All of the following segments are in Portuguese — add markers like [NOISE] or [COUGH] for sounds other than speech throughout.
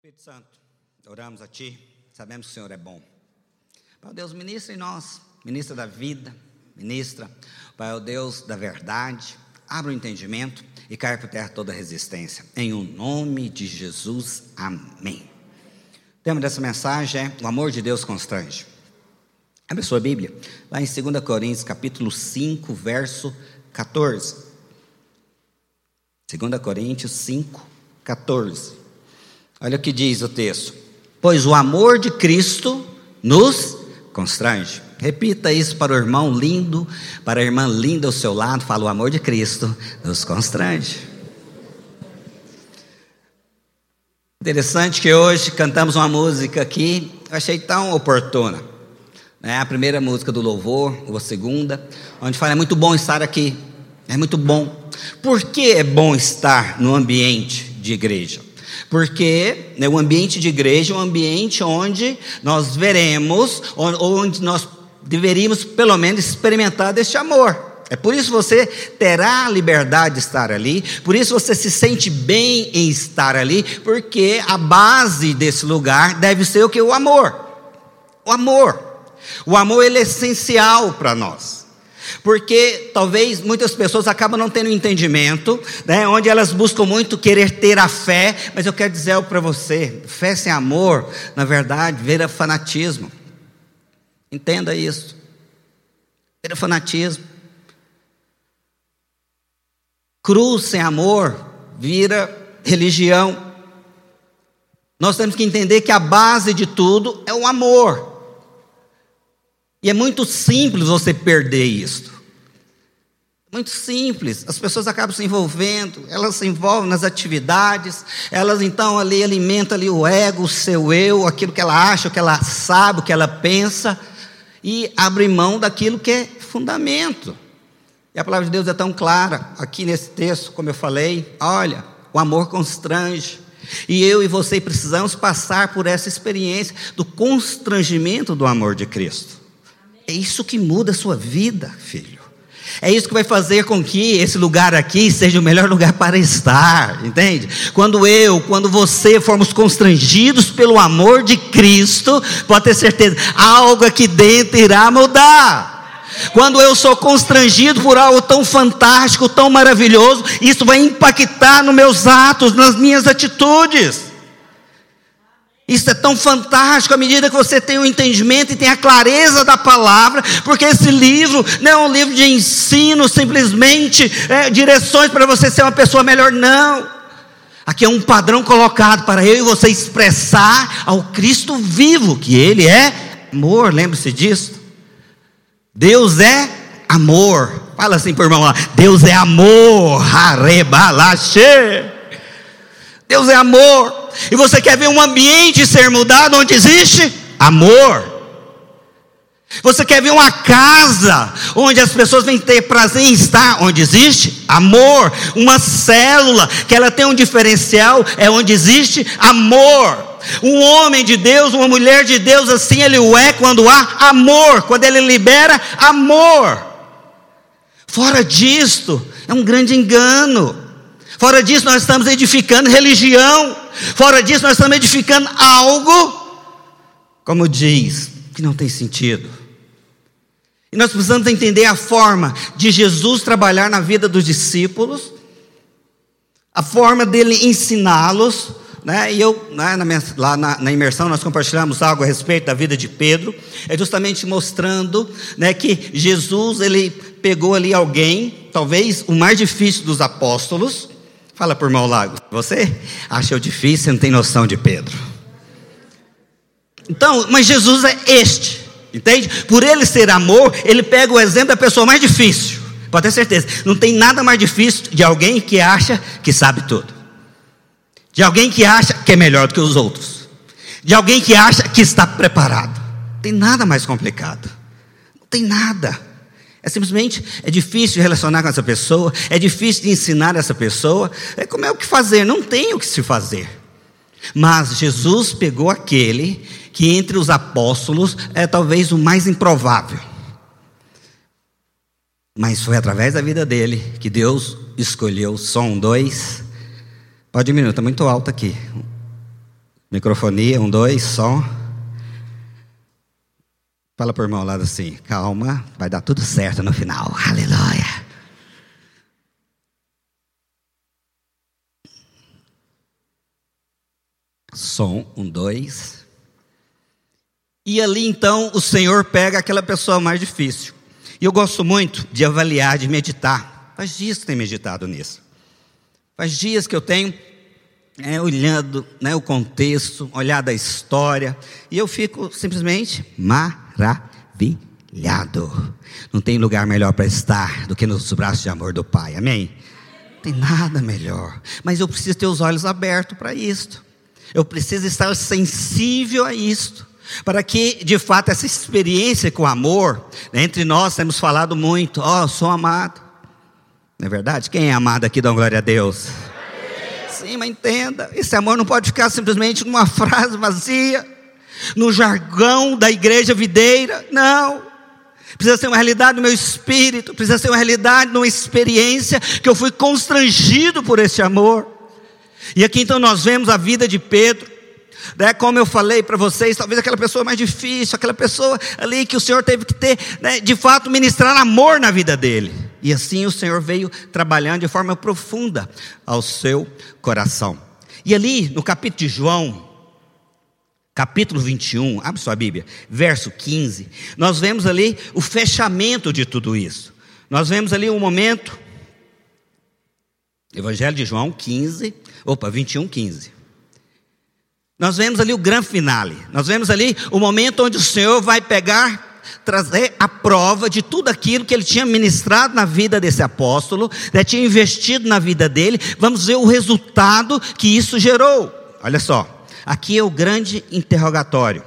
Espírito Santo, oramos a Ti, sabemos que o Senhor é bom. Pai Deus, ministra em nós, ministra da vida, ministra, Pai Deus da verdade, abra o entendimento e caia por terra toda resistência. Em o nome de Jesus, amém. O tema dessa mensagem é: O amor de Deus constrange. Abre sua Bíblia, lá em 2 Coríntios, capítulo 5, verso 14. 2 Coríntios 5, 14. Olha o que diz o texto: Pois o amor de Cristo nos constrange. Repita isso para o irmão lindo, para a irmã linda ao seu lado. Fala: O amor de Cristo nos constrange. Interessante que hoje cantamos uma música aqui, eu achei tão oportuna. É a primeira música do louvor, ou a segunda, onde fala: É muito bom estar aqui, é muito bom. Por que é bom estar no ambiente de igreja? Porque né, o ambiente de igreja é um ambiente onde nós veremos, onde nós deveríamos pelo menos experimentar deste amor. É por isso você terá liberdade de estar ali, por isso você se sente bem em estar ali, porque a base desse lugar deve ser o que? O amor. O amor. O amor ele é essencial para nós. Porque talvez muitas pessoas acabam não tendo entendimento, né, onde elas buscam muito querer ter a fé, mas eu quero dizer algo para você: fé sem amor, na verdade, vira fanatismo. Entenda isso. Vira fanatismo. Cruz sem amor vira religião. Nós temos que entender que a base de tudo é o amor. E é muito simples você perder isso. Muito simples, as pessoas acabam se envolvendo, elas se envolvem nas atividades, elas então ali alimentam ali o ego, o seu eu, aquilo que ela acha, o que ela sabe, o que ela pensa, e abrem mão daquilo que é fundamento. E a palavra de Deus é tão clara, aqui nesse texto, como eu falei, olha, o amor constrange. E eu e você precisamos passar por essa experiência do constrangimento do amor de Cristo. É isso que muda a sua vida, filho. É isso que vai fazer com que esse lugar aqui seja o melhor lugar para estar, entende? Quando eu, quando você formos constrangidos pelo amor de Cristo, pode ter certeza, algo aqui dentro irá mudar. Quando eu sou constrangido por algo tão fantástico, tão maravilhoso, isso vai impactar nos meus atos, nas minhas atitudes. Isso é tão fantástico à medida que você tem o entendimento e tem a clareza da palavra, porque esse livro não é um livro de ensino, simplesmente é, direções para você ser uma pessoa melhor, não. Aqui é um padrão colocado para eu e você expressar ao Cristo vivo, que Ele é amor, lembre-se disso. Deus é amor. Fala assim por irmão lá, Deus é amor. Arebalache. Deus é amor. E você quer ver um ambiente ser mudado onde existe amor. Você quer ver uma casa onde as pessoas vêm ter prazer em estar, onde existe amor, uma célula que ela tem um diferencial, é onde existe amor. Um homem de Deus, uma mulher de Deus, assim ele o é quando há amor, quando ele libera amor. Fora disto, é um grande engano. Fora disso, nós estamos edificando religião. Fora disso, nós estamos edificando algo, como diz, que não tem sentido. E nós precisamos entender a forma de Jesus trabalhar na vida dos discípulos, a forma dele ensiná-los. Né? E eu, né, na minha, lá na, na, imersão, nós compartilhamos algo a respeito da vida de Pedro, é justamente mostrando né, que Jesus ele pegou ali alguém, talvez o mais difícil dos apóstolos, Fala por mal lago. Você achou difícil, não tem noção de Pedro. Então, mas Jesus é este, entende? Por ele ser amor, ele pega o exemplo da pessoa mais difícil. Pode ter certeza. Não tem nada mais difícil de alguém que acha que sabe tudo. De alguém que acha que é melhor do que os outros. De alguém que acha que está preparado. Não tem nada mais complicado. Não tem nada. É simplesmente é difícil relacionar com essa pessoa, é difícil de ensinar essa pessoa. É como é o que fazer? Não tem o que se fazer. Mas Jesus pegou aquele que entre os apóstolos é talvez o mais improvável. Mas foi através da vida dele que Deus escolheu. Som dois. Pode diminuir, está muito alto aqui. Microfonia, um, dois, som. Fala para o irmão ao lado assim: calma, vai dar tudo certo no final. Aleluia. Som, um, dois. E ali então o Senhor pega aquela pessoa mais difícil. E eu gosto muito de avaliar, de meditar. Faz dias que tenho meditado nisso. Faz dias que eu tenho é, olhando né, o contexto, olhando a história, e eu fico simplesmente maravilhado. Não tem lugar melhor para estar do que nos braços de amor do Pai, amém? Não tem nada melhor, mas eu preciso ter os olhos abertos para isto. Eu preciso estar sensível a isto, para que, de fato, essa experiência com o amor, né, entre nós temos falado muito, ó, oh, sou amado. Não é verdade? Quem é amado aqui, dá glória a Deus. Sim, mas entenda, esse amor não pode ficar simplesmente numa [LAUGHS] frase vazia, no jargão da igreja videira, não. Precisa ser uma realidade no meu espírito, precisa ser uma realidade numa experiência que eu fui constrangido por esse amor. E aqui então nós vemos a vida de Pedro, né, como eu falei para vocês, talvez aquela pessoa mais difícil, aquela pessoa ali que o Senhor teve que ter, né, de fato, ministrar amor na vida dele. E assim o Senhor veio trabalhando de forma profunda ao seu coração. E ali no capítulo de João, capítulo 21, abre sua Bíblia, verso 15, nós vemos ali o fechamento de tudo isso. Nós vemos ali um momento, Evangelho de João 15, Opa, 21, 15. Nós vemos ali o grande finale. Nós vemos ali o momento onde o Senhor vai pegar trazer a prova de tudo aquilo que ele tinha ministrado na vida desse apóstolo, né, tinha investido na vida dele. Vamos ver o resultado que isso gerou. Olha só, aqui é o grande interrogatório.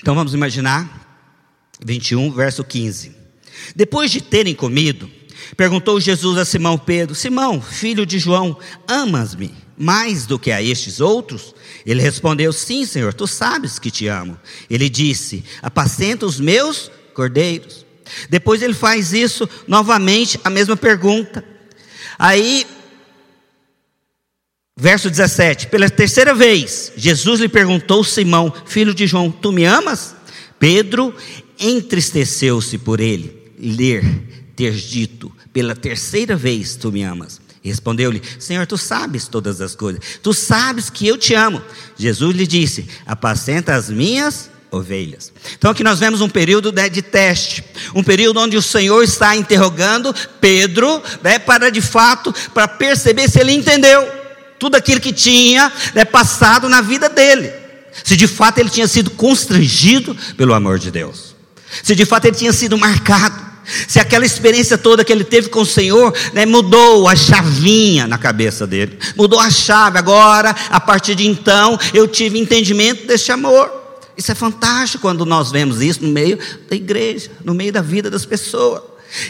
Então vamos imaginar 21, verso 15. Depois de terem comido, Perguntou Jesus a Simão Pedro: Simão, filho de João, amas-me mais do que a estes outros? Ele respondeu: Sim, Senhor, tu sabes que te amo. Ele disse: Apacenta os meus cordeiros. Depois ele faz isso novamente, a mesma pergunta. Aí, verso 17: Pela terceira vez, Jesus lhe perguntou: Simão, filho de João, tu me amas? Pedro entristeceu-se por ele ler ter dito pela terceira vez: Tu me amas. Respondeu-lhe: Senhor, tu sabes todas as coisas, tu sabes que eu te amo. Jesus lhe disse: Apacenta as minhas ovelhas. Então aqui nós vemos um período né, de teste, um período onde o Senhor está interrogando Pedro, né, para de fato, para perceber se ele entendeu tudo aquilo que tinha né, passado na vida dele, se de fato ele tinha sido constrangido pelo amor de Deus, se de fato ele tinha sido marcado se aquela experiência toda que ele teve com o Senhor né, mudou a chavinha na cabeça dele, mudou a chave. Agora, a partir de então, eu tive entendimento desse amor. Isso é fantástico quando nós vemos isso no meio da igreja, no meio da vida das pessoas.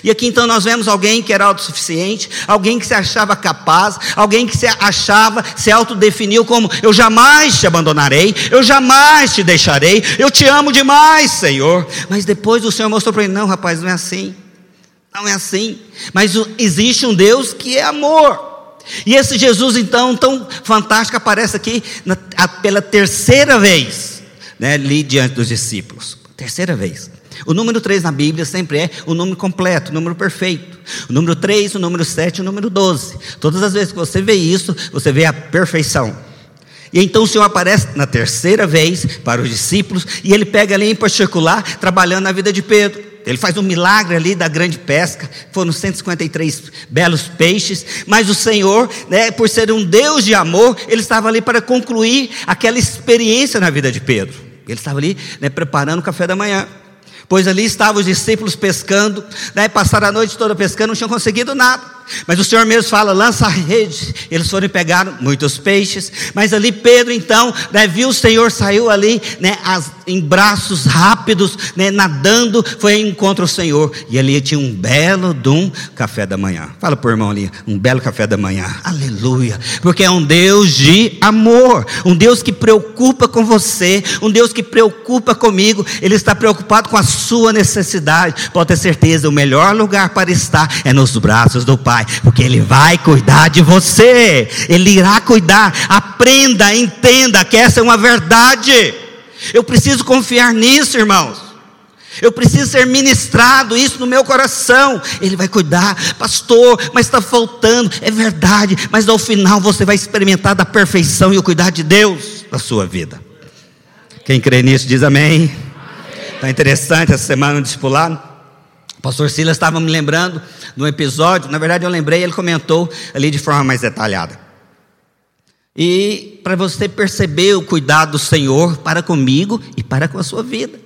E aqui então nós vemos alguém que era autossuficiente, alguém que se achava capaz, alguém que se achava, se autodefiniu como: Eu jamais te abandonarei, eu jamais te deixarei, eu te amo demais, Senhor. Mas depois o Senhor mostrou para ele: Não, rapaz, não é assim, não é assim. Mas existe um Deus que é amor. E esse Jesus então tão fantástico aparece aqui na, a, pela terceira vez, né, ali diante dos discípulos, terceira vez. O número 3 na Bíblia sempre é o número completo, o número perfeito. O número 3, o número 7, o número 12. Todas as vezes que você vê isso, você vê a perfeição. E então o Senhor aparece na terceira vez para os discípulos e ele pega ali em particular, trabalhando na vida de Pedro. Ele faz um milagre ali da grande pesca, foram 153 belos peixes, mas o Senhor, né, por ser um Deus de amor, ele estava ali para concluir aquela experiência na vida de Pedro. Ele estava ali né, preparando o café da manhã pois ali estavam os discípulos pescando, né, passaram a noite toda pescando, não tinham conseguido nada. Mas o Senhor mesmo fala: lança a rede. Eles foram e pegaram muitos peixes. Mas ali Pedro, então, né, viu o Senhor, saiu ali né, as, em braços rápidos, né, nadando, foi em encontro Senhor. E ali tinha um belo de café da manhã. Fala por irmão ali, um belo café da manhã. Aleluia. Porque é um Deus de amor, um Deus que preocupa com você, um Deus que preocupa comigo. Ele está preocupado com a sua necessidade. Pode ter certeza, o melhor lugar para estar é nos braços do Pai Pai, porque Ele vai cuidar de você, Ele irá cuidar. Aprenda, entenda que essa é uma verdade. Eu preciso confiar nisso, irmãos. Eu preciso ser ministrado isso no meu coração. Ele vai cuidar, pastor, mas está faltando. É verdade, mas ao final você vai experimentar da perfeição e o cuidar de Deus na sua vida. Quem crê nisso diz amém. Está interessante essa semana no discipulado. O pastor Silas estava me lembrando de um episódio, na verdade eu lembrei, ele comentou ali de forma mais detalhada. E para você perceber o cuidado do Senhor para comigo e para com a sua vida.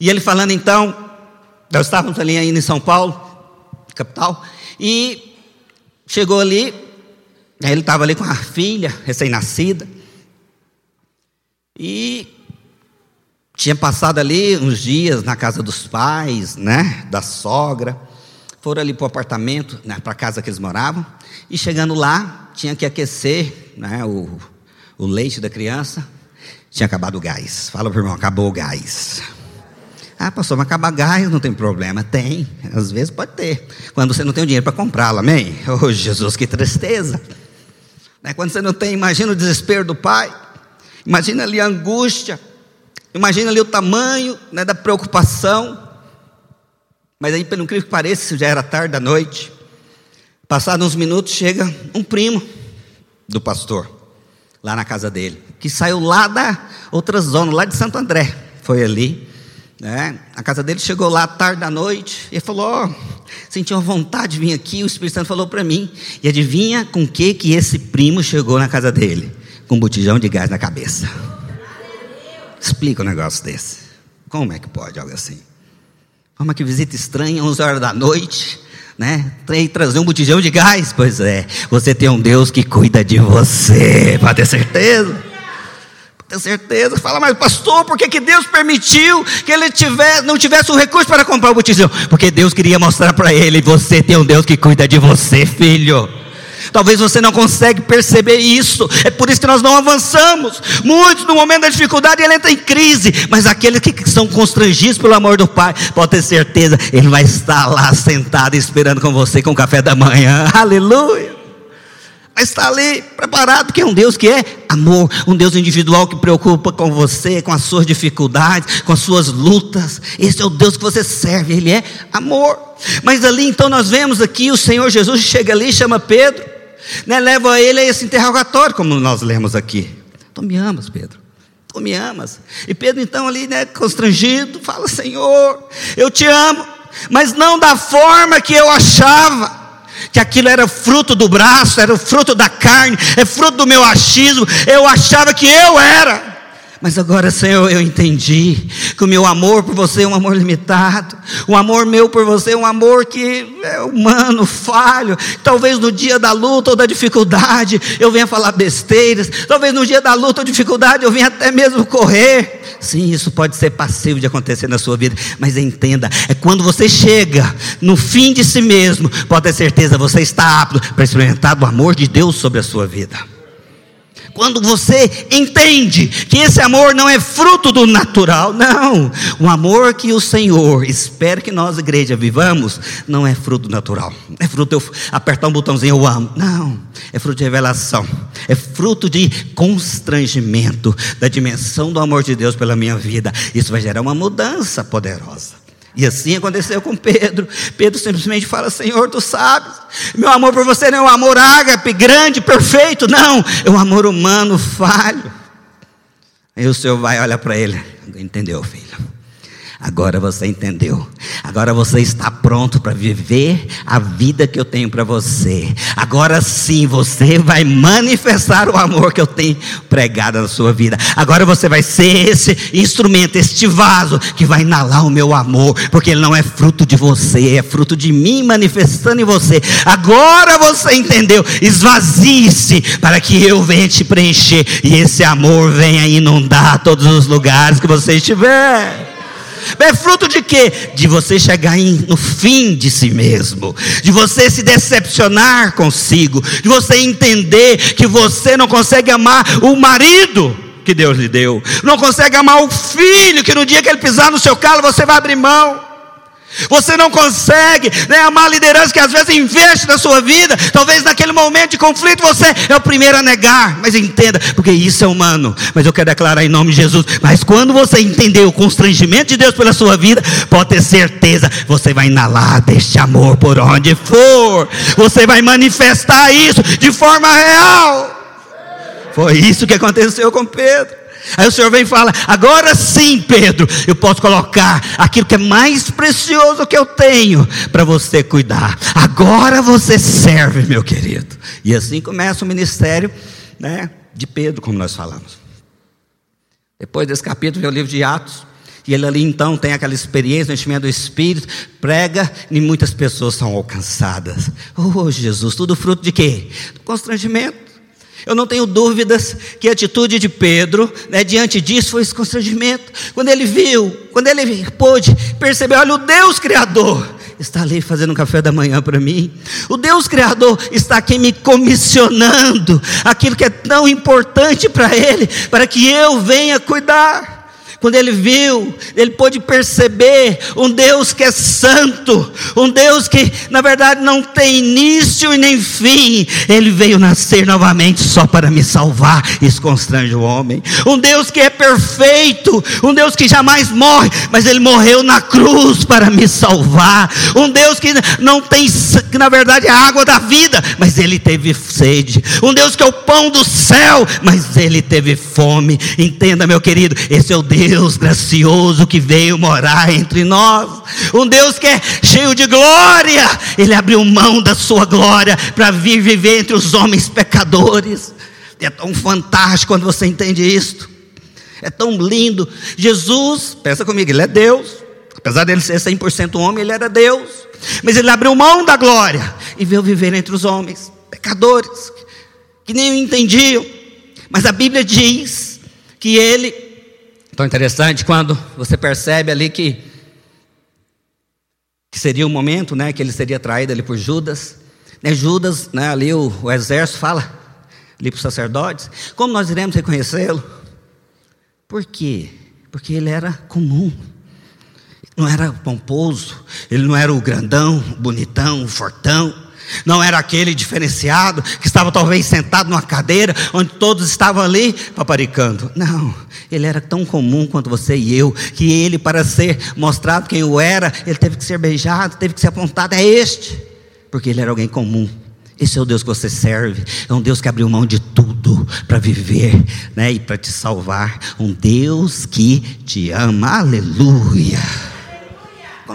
E ele falando então, nós estávamos ali ainda em São Paulo, capital, e chegou ali, ele estava ali com a filha recém-nascida, e tinha passado ali uns dias na casa dos pais, né, da sogra, foram ali para o apartamento, né, para a casa que eles moravam, e chegando lá, tinha que aquecer né, o, o leite da criança, tinha acabado o gás. Fala para o irmão, acabou o gás. Ah, pastor, mas acaba gás, não tem problema. Tem, às vezes pode ter. Quando você não tem o dinheiro para comprá-lo, amém? Oh, Jesus, que tristeza. Né? Quando você não tem, imagina o desespero do pai, imagina ali a angústia, imagina ali o tamanho né, da preocupação. Mas aí, pelo incrível que pareça, já era tarde da noite. Passados uns minutos, chega um primo do pastor, lá na casa dele, que saiu lá da outra zona, lá de Santo André. Foi ali né? A casa dele chegou lá tarde da noite e falou: oh, senti uma vontade de vir aqui. O Espírito Santo falou para mim. E adivinha com que que esse primo chegou na casa dele? Com um botijão de gás na cabeça. Explica um negócio desse. Como é que pode algo assim? É que visita estranha, 11 horas da noite, né? Tem trazer um botijão de gás? Pois é, você tem um Deus que cuida de você, pode ter certeza. Tenho certeza. Fala, mas pastor, por que, que Deus permitiu que ele tivesse, não tivesse o recurso para comprar o botijão? Porque Deus queria mostrar para ele: você tem um Deus que cuida de você, filho. Talvez você não consegue perceber isso. É por isso que nós não avançamos. Muitos no momento da dificuldade ele entra em crise, mas aqueles que são constrangidos pelo amor do Pai, pode ter certeza, ele vai estar lá sentado esperando com você com o café da manhã. [LAUGHS] Aleluia mas está ali preparado, porque é um Deus que é amor, um Deus individual que preocupa com você, com as suas dificuldades, com as suas lutas. Esse é o Deus que você serve, Ele é amor. Mas ali então nós vemos aqui o Senhor Jesus chega ali, chama Pedro, né, leva ele a esse interrogatório, como nós lemos aqui. Tu me amas, Pedro? Tu me amas? E Pedro então ali, né, constrangido, fala: Senhor, eu te amo, mas não da forma que eu achava que aquilo era fruto do braço, era fruto da carne, é fruto do meu achismo. Eu achava que eu era. Mas agora, Senhor, eu entendi que o meu amor por você é um amor limitado. O amor meu por você é um amor que é humano, falho. Talvez no dia da luta ou da dificuldade eu venha falar besteiras. Talvez no dia da luta ou dificuldade eu venha até mesmo correr. Sim, isso pode ser passivo de acontecer na sua vida, mas entenda, é quando você chega no fim de si mesmo, pode ter certeza, você está apto para experimentar o amor de Deus sobre a sua vida quando você entende que esse amor não é fruto do natural, não. O amor que o Senhor espera que nós, igreja, vivamos, não é fruto natural. É fruto de eu apertar um botãozinho, eu amo. Não. É fruto de revelação. É fruto de constrangimento da dimensão do amor de Deus pela minha vida. Isso vai gerar uma mudança poderosa. E assim aconteceu com Pedro. Pedro simplesmente fala: Senhor, tu sabes, meu amor por você não é um amor ágape, grande, perfeito, não, é um amor humano, falho. Aí o Senhor vai olhar para ele: Entendeu, filho? Agora você entendeu. Agora você está pronto para viver a vida que eu tenho para você. Agora sim você vai manifestar o amor que eu tenho pregado na sua vida. Agora você vai ser esse instrumento, este vaso que vai inalar o meu amor, porque ele não é fruto de você, é fruto de mim manifestando em você. Agora você entendeu. Esvazie-se para que eu venha te preencher e esse amor venha inundar todos os lugares que você estiver. É fruto de quê? De você chegar em, no fim de si mesmo, de você se decepcionar consigo, de você entender que você não consegue amar o marido que Deus lhe deu, não consegue amar o filho que no dia que ele pisar no seu calo você vai abrir mão. Você não consegue né, amar a liderança que às vezes investe na sua vida. Talvez naquele momento de conflito você é o primeiro a negar. Mas entenda, porque isso é humano. Mas eu quero declarar em nome de Jesus. Mas quando você entender o constrangimento de Deus pela sua vida, pode ter certeza, você vai inalar deste amor por onde for. Você vai manifestar isso de forma real. Foi isso que aconteceu com Pedro. Aí o Senhor vem e fala: agora sim, Pedro, eu posso colocar aquilo que é mais precioso que eu tenho para você cuidar. Agora você serve, meu querido. E assim começa o ministério né, de Pedro, como nós falamos. Depois desse capítulo vem o livro de Atos. E ele ali então tem aquela experiência, o enchimento do Espírito, prega e muitas pessoas são alcançadas. Oh Jesus, tudo fruto de quê? Do constrangimento. Eu não tenho dúvidas que a atitude de Pedro, né, diante disso, foi esse constrangimento. Quando ele viu, quando ele pôde perceber, olha, o Deus Criador está ali fazendo um café da manhã para mim. O Deus Criador está aqui me comissionando aquilo que é tão importante para Ele, para que eu venha cuidar. Quando ele viu, ele pôde perceber um Deus que é santo, um Deus que na verdade não tem início e nem fim. Ele veio nascer novamente só para me salvar. Isso constrange o homem. Um Deus que é perfeito, um Deus que jamais morre, mas ele morreu na cruz para me salvar. Um Deus que não tem, que na verdade é a água da vida, mas ele teve sede. Um Deus que é o pão do céu, mas ele teve fome. Entenda, meu querido, esse é o Deus Deus gracioso que veio morar entre nós, um Deus que é cheio de glória, Ele abriu mão da sua glória para vir viver entre os homens pecadores. É tão fantástico quando você entende isto, é tão lindo. Jesus, pensa comigo, Ele é Deus, apesar dele ser 100% homem, Ele era Deus, mas Ele abriu mão da glória e veio viver entre os homens pecadores, que nem entendiam, mas a Bíblia diz que Ele Tão interessante quando você percebe ali que, que seria o momento, né, que ele seria traído ali por Judas. Né, Judas, né, ali o, o exército fala ali para os sacerdotes, como nós iremos reconhecê-lo? Por quê? Porque ele era comum. Não era pomposo, ele não era o grandão, bonitão, fortão não era aquele diferenciado que estava talvez sentado numa cadeira onde todos estavam ali paparicando. Não, ele era tão comum quanto você e eu, que ele, para ser mostrado quem o era, ele teve que ser beijado, teve que ser apontado. É este, porque ele era alguém comum. Esse é o Deus que você serve. É um Deus que abriu mão de tudo para viver né, e para te salvar. Um Deus que te ama. Aleluia.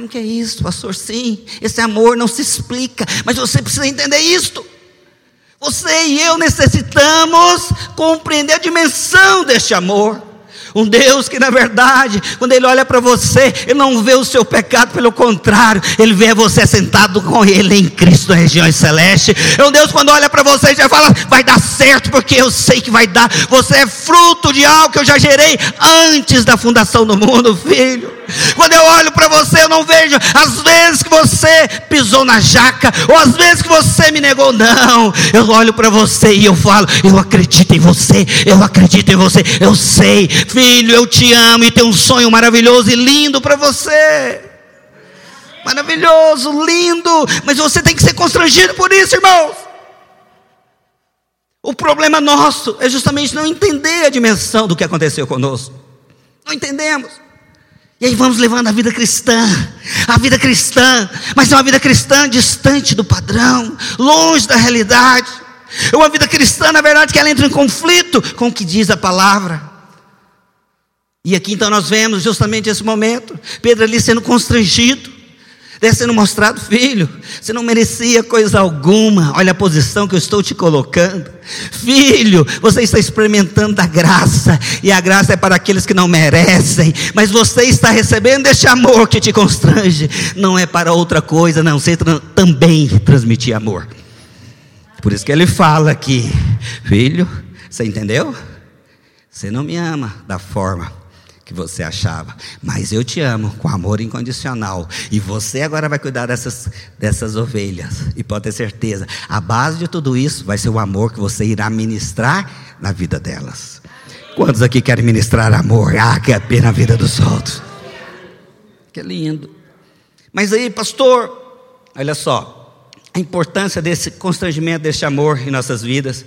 Como que é isso, pastor? Sim, esse amor não se explica, mas você precisa entender isto. Você e eu necessitamos compreender a dimensão deste amor. Um Deus que, na verdade, quando Ele olha para você, Ele não vê o seu pecado, pelo contrário, Ele vê você sentado com Ele em Cristo nas regiões celestes. É um Deus, quando olha para você, já fala: vai dar certo, porque eu sei que vai dar. Você é fruto de algo que eu já gerei antes da fundação do mundo, filho. Quando eu olho para você, eu não vejo as vezes que você pisou na jaca, ou as vezes que você me negou, não. Eu olho para você e eu falo: Eu acredito em você, eu acredito em você, eu sei, filho, eu te amo e tenho um sonho maravilhoso e lindo para você. Maravilhoso, lindo, mas você tem que ser constrangido por isso, irmãos. O problema nosso é justamente não entender a dimensão do que aconteceu conosco. Não entendemos. E aí vamos levando a vida cristã, a vida cristã, mas é uma vida cristã distante do padrão, longe da realidade. É uma vida cristã, na verdade, que ela entra em conflito com o que diz a palavra. E aqui então nós vemos justamente esse momento, Pedro ali sendo constrangido. Deve sendo mostrado, filho, você não merecia coisa alguma, olha a posição que eu estou te colocando. Filho, você está experimentando a graça, e a graça é para aqueles que não merecem, mas você está recebendo este amor que te constrange, não é para outra coisa, não, você também transmitir amor. Por isso que ele fala aqui, filho, você entendeu? Você não me ama da forma que você achava, mas eu te amo com amor incondicional, e você agora vai cuidar dessas, dessas ovelhas, e pode ter certeza, a base de tudo isso vai ser o amor que você irá ministrar na vida delas. Quantos aqui querem ministrar amor? Ah, que é pena a vida dos outros. Que lindo. Mas aí, pastor, olha só, a importância desse constrangimento, desse amor em nossas vidas.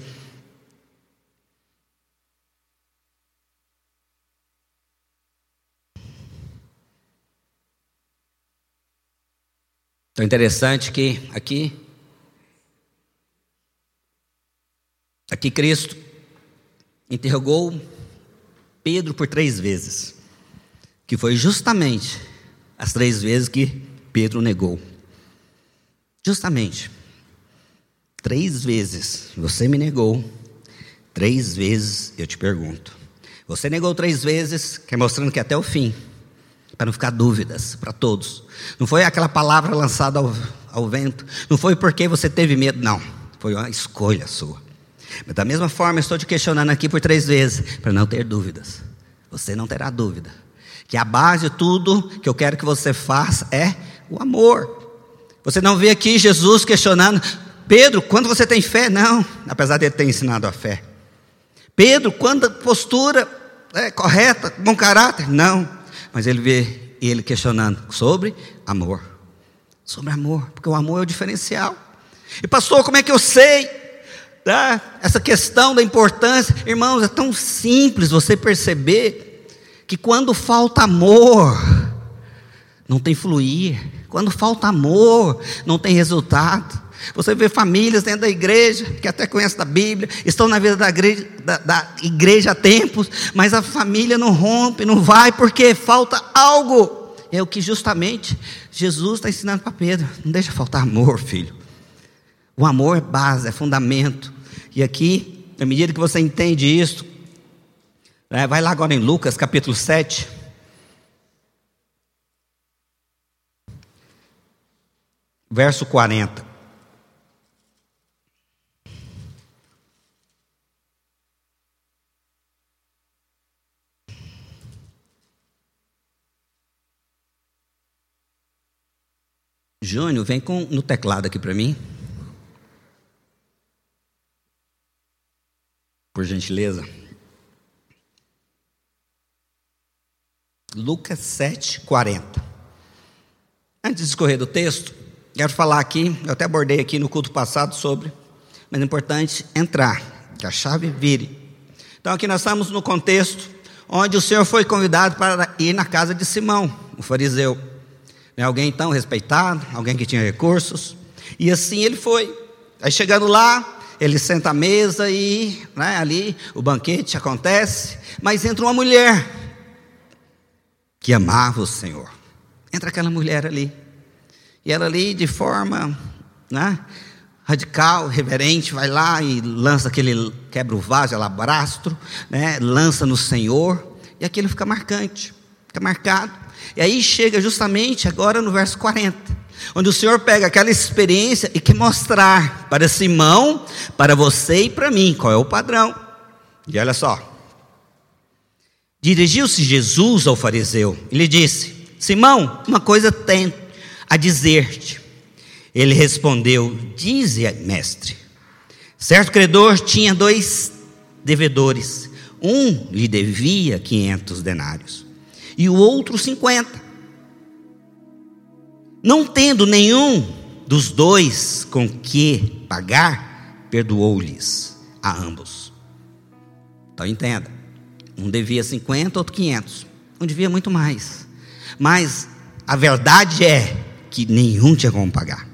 Então, interessante que aqui, aqui Cristo interrogou Pedro por três vezes, que foi justamente as três vezes que Pedro negou. Justamente, três vezes você me negou, três vezes eu te pergunto. Você negou três vezes, quer mostrando que é até o fim para não ficar dúvidas para todos. Não foi aquela palavra lançada ao, ao vento, não foi porque você teve medo, não. Foi uma escolha sua. Mas da mesma forma, estou te questionando aqui por três vezes, para não ter dúvidas. Você não terá dúvida. Que a base de tudo que eu quero que você faça é o amor. Você não vê aqui Jesus questionando, Pedro, quando você tem fé? Não, apesar de ele ter ensinado a fé. Pedro, quando postura é correta, bom caráter? Não mas ele vê ele questionando sobre amor. Sobre amor, porque o amor é o diferencial. E pastor, como é que eu sei? Tá? Essa questão da importância, irmãos, é tão simples você perceber que quando falta amor, não tem fluir. Quando falta amor, não tem resultado. Você vê famílias dentro da igreja, que até conhecem da Bíblia, estão na vida da igreja, da, da igreja há tempos, mas a família não rompe, não vai, porque falta algo. É o que justamente Jesus está ensinando para Pedro. Não deixa faltar amor, filho. O amor é base, é fundamento. E aqui, à medida que você entende isso, né, vai lá agora em Lucas capítulo 7. Verso 40. Júnior, vem com, no teclado aqui para mim. Por gentileza. Lucas 7, 40. Antes de escorrer do texto, quero falar aqui, eu até abordei aqui no culto passado sobre, mas é importante entrar, que a chave vire. Então aqui nós estamos no contexto onde o Senhor foi convidado para ir na casa de Simão, o fariseu. Né, alguém tão respeitado, alguém que tinha recursos. E assim ele foi. Aí chegando lá, ele senta à mesa e né, ali o banquete acontece, mas entra uma mulher que amava o Senhor. Entra aquela mulher ali. E ela ali de forma né, radical, reverente, vai lá e lança aquele, quebra o vaso, alabastro, né, lança no Senhor, e aquilo fica marcante, fica marcado. E aí chega justamente agora no verso 40, onde o Senhor pega aquela experiência e quer mostrar para Simão, para você e para mim, qual é o padrão. E olha só. Dirigiu-se Jesus ao fariseu e lhe disse: Simão, uma coisa tem a dizer-te. Ele respondeu: Dize, mestre. Certo credor tinha dois devedores. Um lhe devia quinhentos denários e o outro 50. Não tendo nenhum dos dois com que pagar, perdoou-lhes a ambos. Então entenda, um devia 50, outro 500. Um devia muito mais. Mas a verdade é que nenhum tinha como pagar.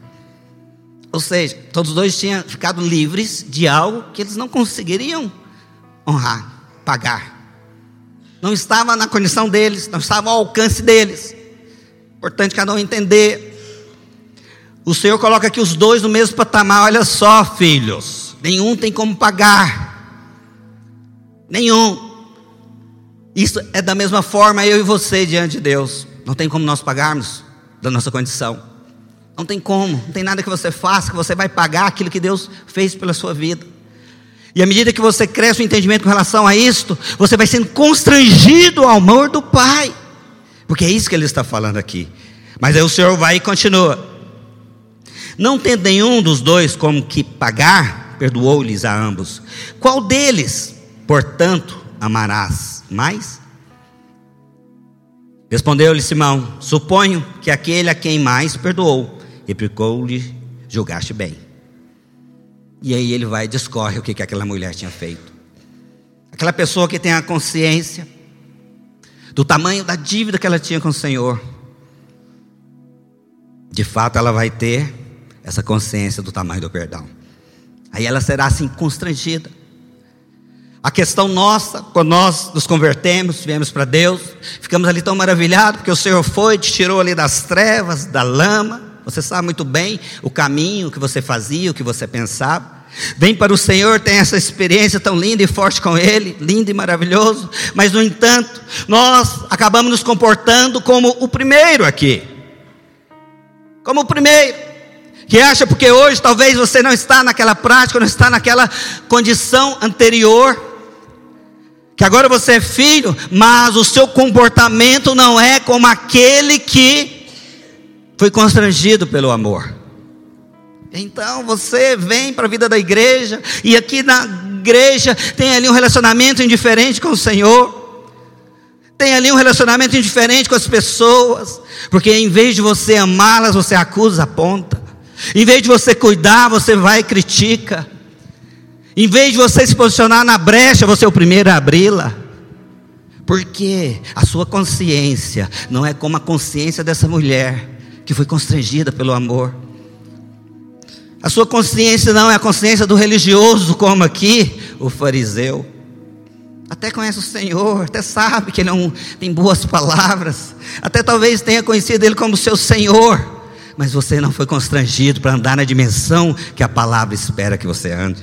Ou seja, todos os dois tinham ficado livres de algo que eles não conseguiriam honrar, pagar não estava na condição deles, não estava ao alcance deles. Importante cada um entender. O Senhor coloca aqui os dois no mesmo patamar. Olha só, filhos, nenhum tem como pagar. Nenhum. Isso é da mesma forma eu e você diante de Deus. Não tem como nós pagarmos da nossa condição. Não tem como, não tem nada que você faça que você vai pagar aquilo que Deus fez pela sua vida. E à medida que você cresce o entendimento com relação a isto, você vai sendo constrangido ao amor do Pai. Porque é isso que ele está falando aqui. Mas aí o Senhor vai e continua. Não tendo nenhum dos dois como que pagar, perdoou-lhes a ambos. Qual deles, portanto, amarás mais? Respondeu-lhe Simão: Suponho que aquele a quem mais perdoou, replicou-lhe: Julgaste bem. E aí ele vai e discorre o que, que aquela mulher tinha feito. Aquela pessoa que tem a consciência do tamanho da dívida que ela tinha com o Senhor, de fato ela vai ter essa consciência do tamanho do perdão. Aí ela será assim constrangida. A questão nossa, quando nós nos convertemos, viemos para Deus, ficamos ali tão maravilhados, porque o Senhor foi, te tirou ali das trevas, da lama. Você sabe muito bem o caminho que você fazia, o que você pensava. Vem para o Senhor, tem essa experiência tão linda e forte com Ele, lindo e maravilhoso, mas no entanto, nós acabamos nos comportando como o primeiro aqui. Como o primeiro que acha porque hoje talvez você não está naquela prática, não está naquela condição anterior, que agora você é filho, mas o seu comportamento não é como aquele que foi constrangido pelo amor. Então você vem para a vida da igreja, e aqui na igreja tem ali um relacionamento indiferente com o Senhor. Tem ali um relacionamento indiferente com as pessoas, porque em vez de você amá-las, você acusa, aponta. Em vez de você cuidar, você vai e critica. Em vez de você se posicionar na brecha, você é o primeiro a abri-la. Porque a sua consciência não é como a consciência dessa mulher que foi constrangida pelo amor. A sua consciência não é a consciência do religioso, como aqui o fariseu. Até conhece o Senhor, até sabe que Ele não tem boas palavras, até talvez tenha conhecido Ele como seu Senhor, mas você não foi constrangido para andar na dimensão que a palavra espera que você ande.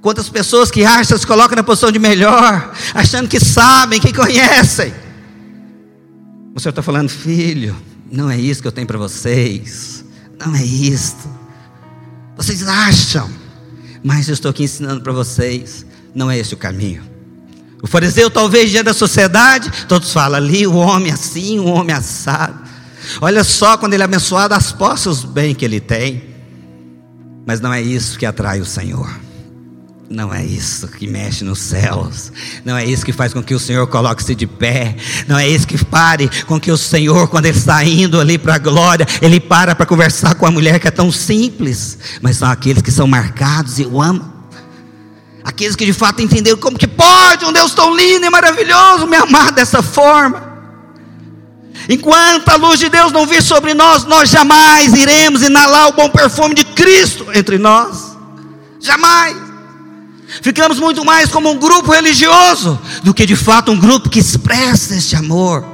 Quantas pessoas que acham, se colocam na posição de melhor, achando que sabem, que conhecem. O Senhor está falando, filho, não é isso que eu tenho para vocês. Não é isto. Vocês acham, mas eu estou aqui ensinando para vocês. Não é esse o caminho. O fariseu, talvez diante da sociedade, todos falam ali, o homem assim, o homem assado. Olha só quando ele é abençoado, as posses bem que ele tem. Mas não é isso que atrai o Senhor. Não é isso que mexe nos céus. Não é isso que faz com que o Senhor coloque-se de pé. Não é isso que pare com que o Senhor, quando Ele está indo ali para a glória, Ele para para conversar com a mulher que é tão simples. Mas são aqueles que são marcados e o amam. Aqueles que de fato entenderam como que pode um Deus tão lindo e maravilhoso me amar dessa forma. Enquanto a luz de Deus não vir sobre nós, nós jamais iremos inalar o bom perfume de Cristo entre nós. Jamais. Ficamos muito mais como um grupo religioso do que de fato um grupo que expressa este amor.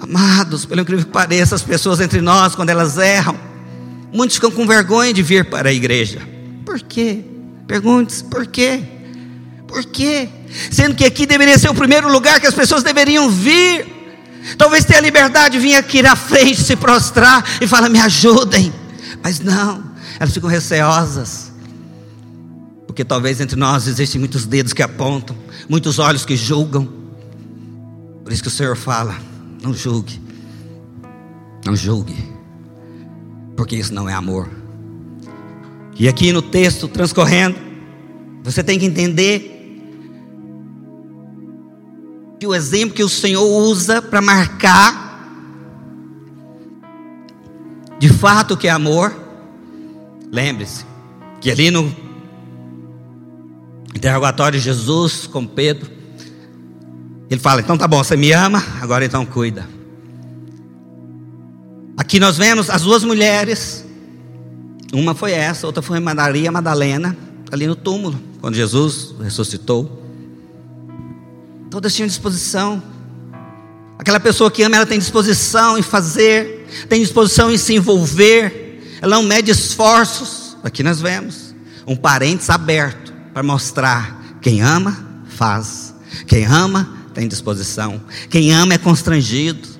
Amados, pelo incrível que pareça, as pessoas entre nós, quando elas erram, muitos ficam com vergonha de vir para a igreja. Por quê? Pergunte-se, por quê? Por quê? Sendo que aqui deveria ser o primeiro lugar que as pessoas deveriam vir. Talvez tenha a liberdade de vir aqui na frente, se prostrar e falar: me ajudem. Mas não, elas ficam receosas porque talvez entre nós existem muitos dedos que apontam, muitos olhos que julgam. Por isso que o Senhor fala: não julgue, não julgue, porque isso não é amor. E aqui no texto transcorrendo, você tem que entender que o exemplo que o Senhor usa para marcar de fato o que é amor, lembre-se que ali no interrogatório de Jesus com Pedro. Ele fala: então tá bom, você me ama, agora então cuida. Aqui nós vemos as duas mulheres, uma foi essa, outra foi Maria Madalena, ali no túmulo, quando Jesus ressuscitou. Todas tinham disposição. Aquela pessoa que ama, ela tem disposição em fazer, tem disposição em se envolver, ela não mede esforços. Aqui nós vemos um parênteses aberto para mostrar: quem ama, faz. Quem ama, tem disposição. Quem ama é constrangido.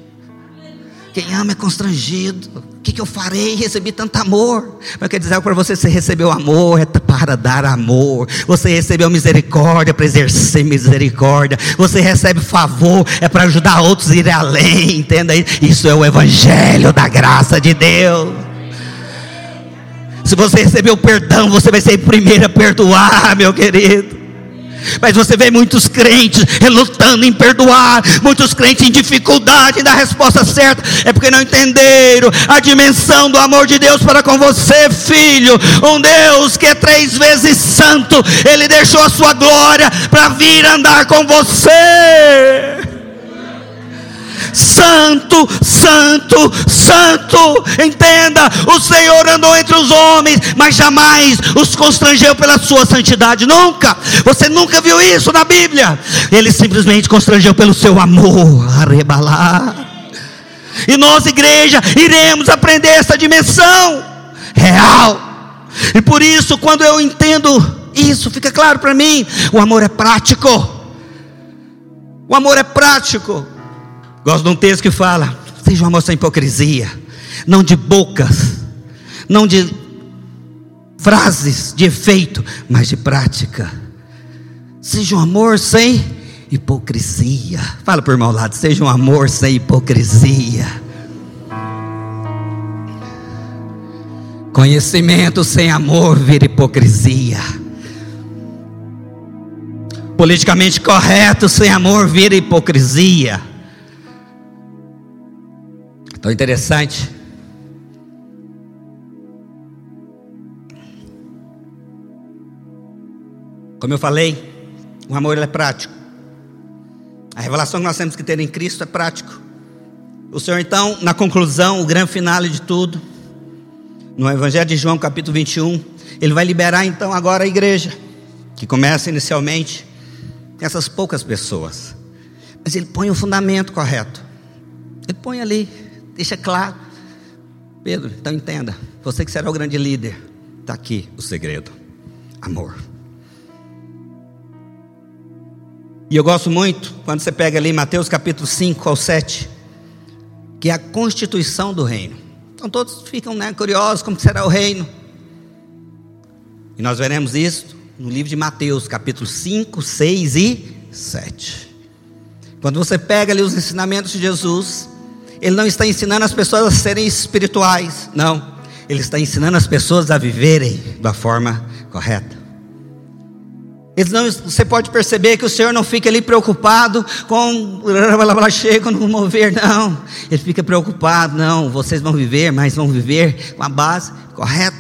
Quem ama é constrangido. O que, que eu farei? Recebi tanto amor. Mas quer dizer para você: você recebeu amor é para dar amor. Você recebeu misericórdia para exercer misericórdia. Você recebe favor é para ajudar outros a ir além. Entenda isso? Isso é o Evangelho da graça de Deus. Se você recebeu perdão, você vai ser o primeiro a perdoar, meu querido. Mas você vê muitos crentes relutando em perdoar, muitos crentes em dificuldade em dar a resposta certa, é porque não entenderam a dimensão do amor de Deus para com você, filho. Um Deus que é três vezes santo, Ele deixou a sua glória para vir andar com você. Santo, Santo, Santo. Entenda: o Senhor andou entre os homens, mas jamais os constrangeu pela sua santidade. Nunca. Você nunca viu isso na Bíblia. Ele simplesmente constrangeu pelo seu amor. Arrebalar. E nós, igreja, iremos aprender essa dimensão real. E por isso, quando eu entendo isso, fica claro para mim: o amor é prático. O amor é prático. Gosto de um texto que fala: seja um amor sem hipocrisia, não de bocas, não de frases de efeito, mas de prática. Seja um amor sem hipocrisia. Fala por irmão lado: seja um amor sem hipocrisia. Conhecimento sem amor vira hipocrisia. Politicamente correto sem amor vira hipocrisia. Tão interessante. Como eu falei, o amor é prático. A revelação que nós temos que ter em Cristo é prático. O Senhor, então, na conclusão, o grande finale de tudo, no Evangelho de João, capítulo 21, ele vai liberar então agora a igreja, que começa inicialmente com essas poucas pessoas. Mas ele põe o fundamento correto. Ele põe ali deixa claro. Pedro, então entenda, você que será o grande líder, está aqui o segredo: amor. E eu gosto muito quando você pega ali Mateus capítulo 5 ao 7, que é a constituição do reino. Então todos ficam né, curiosos como será o reino. E nós veremos isso no livro de Mateus, capítulo 5, 6 e 7. Quando você pega ali os ensinamentos de Jesus, ele não está ensinando as pessoas a serem espirituais, não. Ele está ensinando as pessoas a viverem da forma correta. Não, você pode perceber que o Senhor não fica ali preocupado com [LAUGHS] chega no mover, não. Ele fica preocupado, não, vocês vão viver, mas vão viver com a base correta.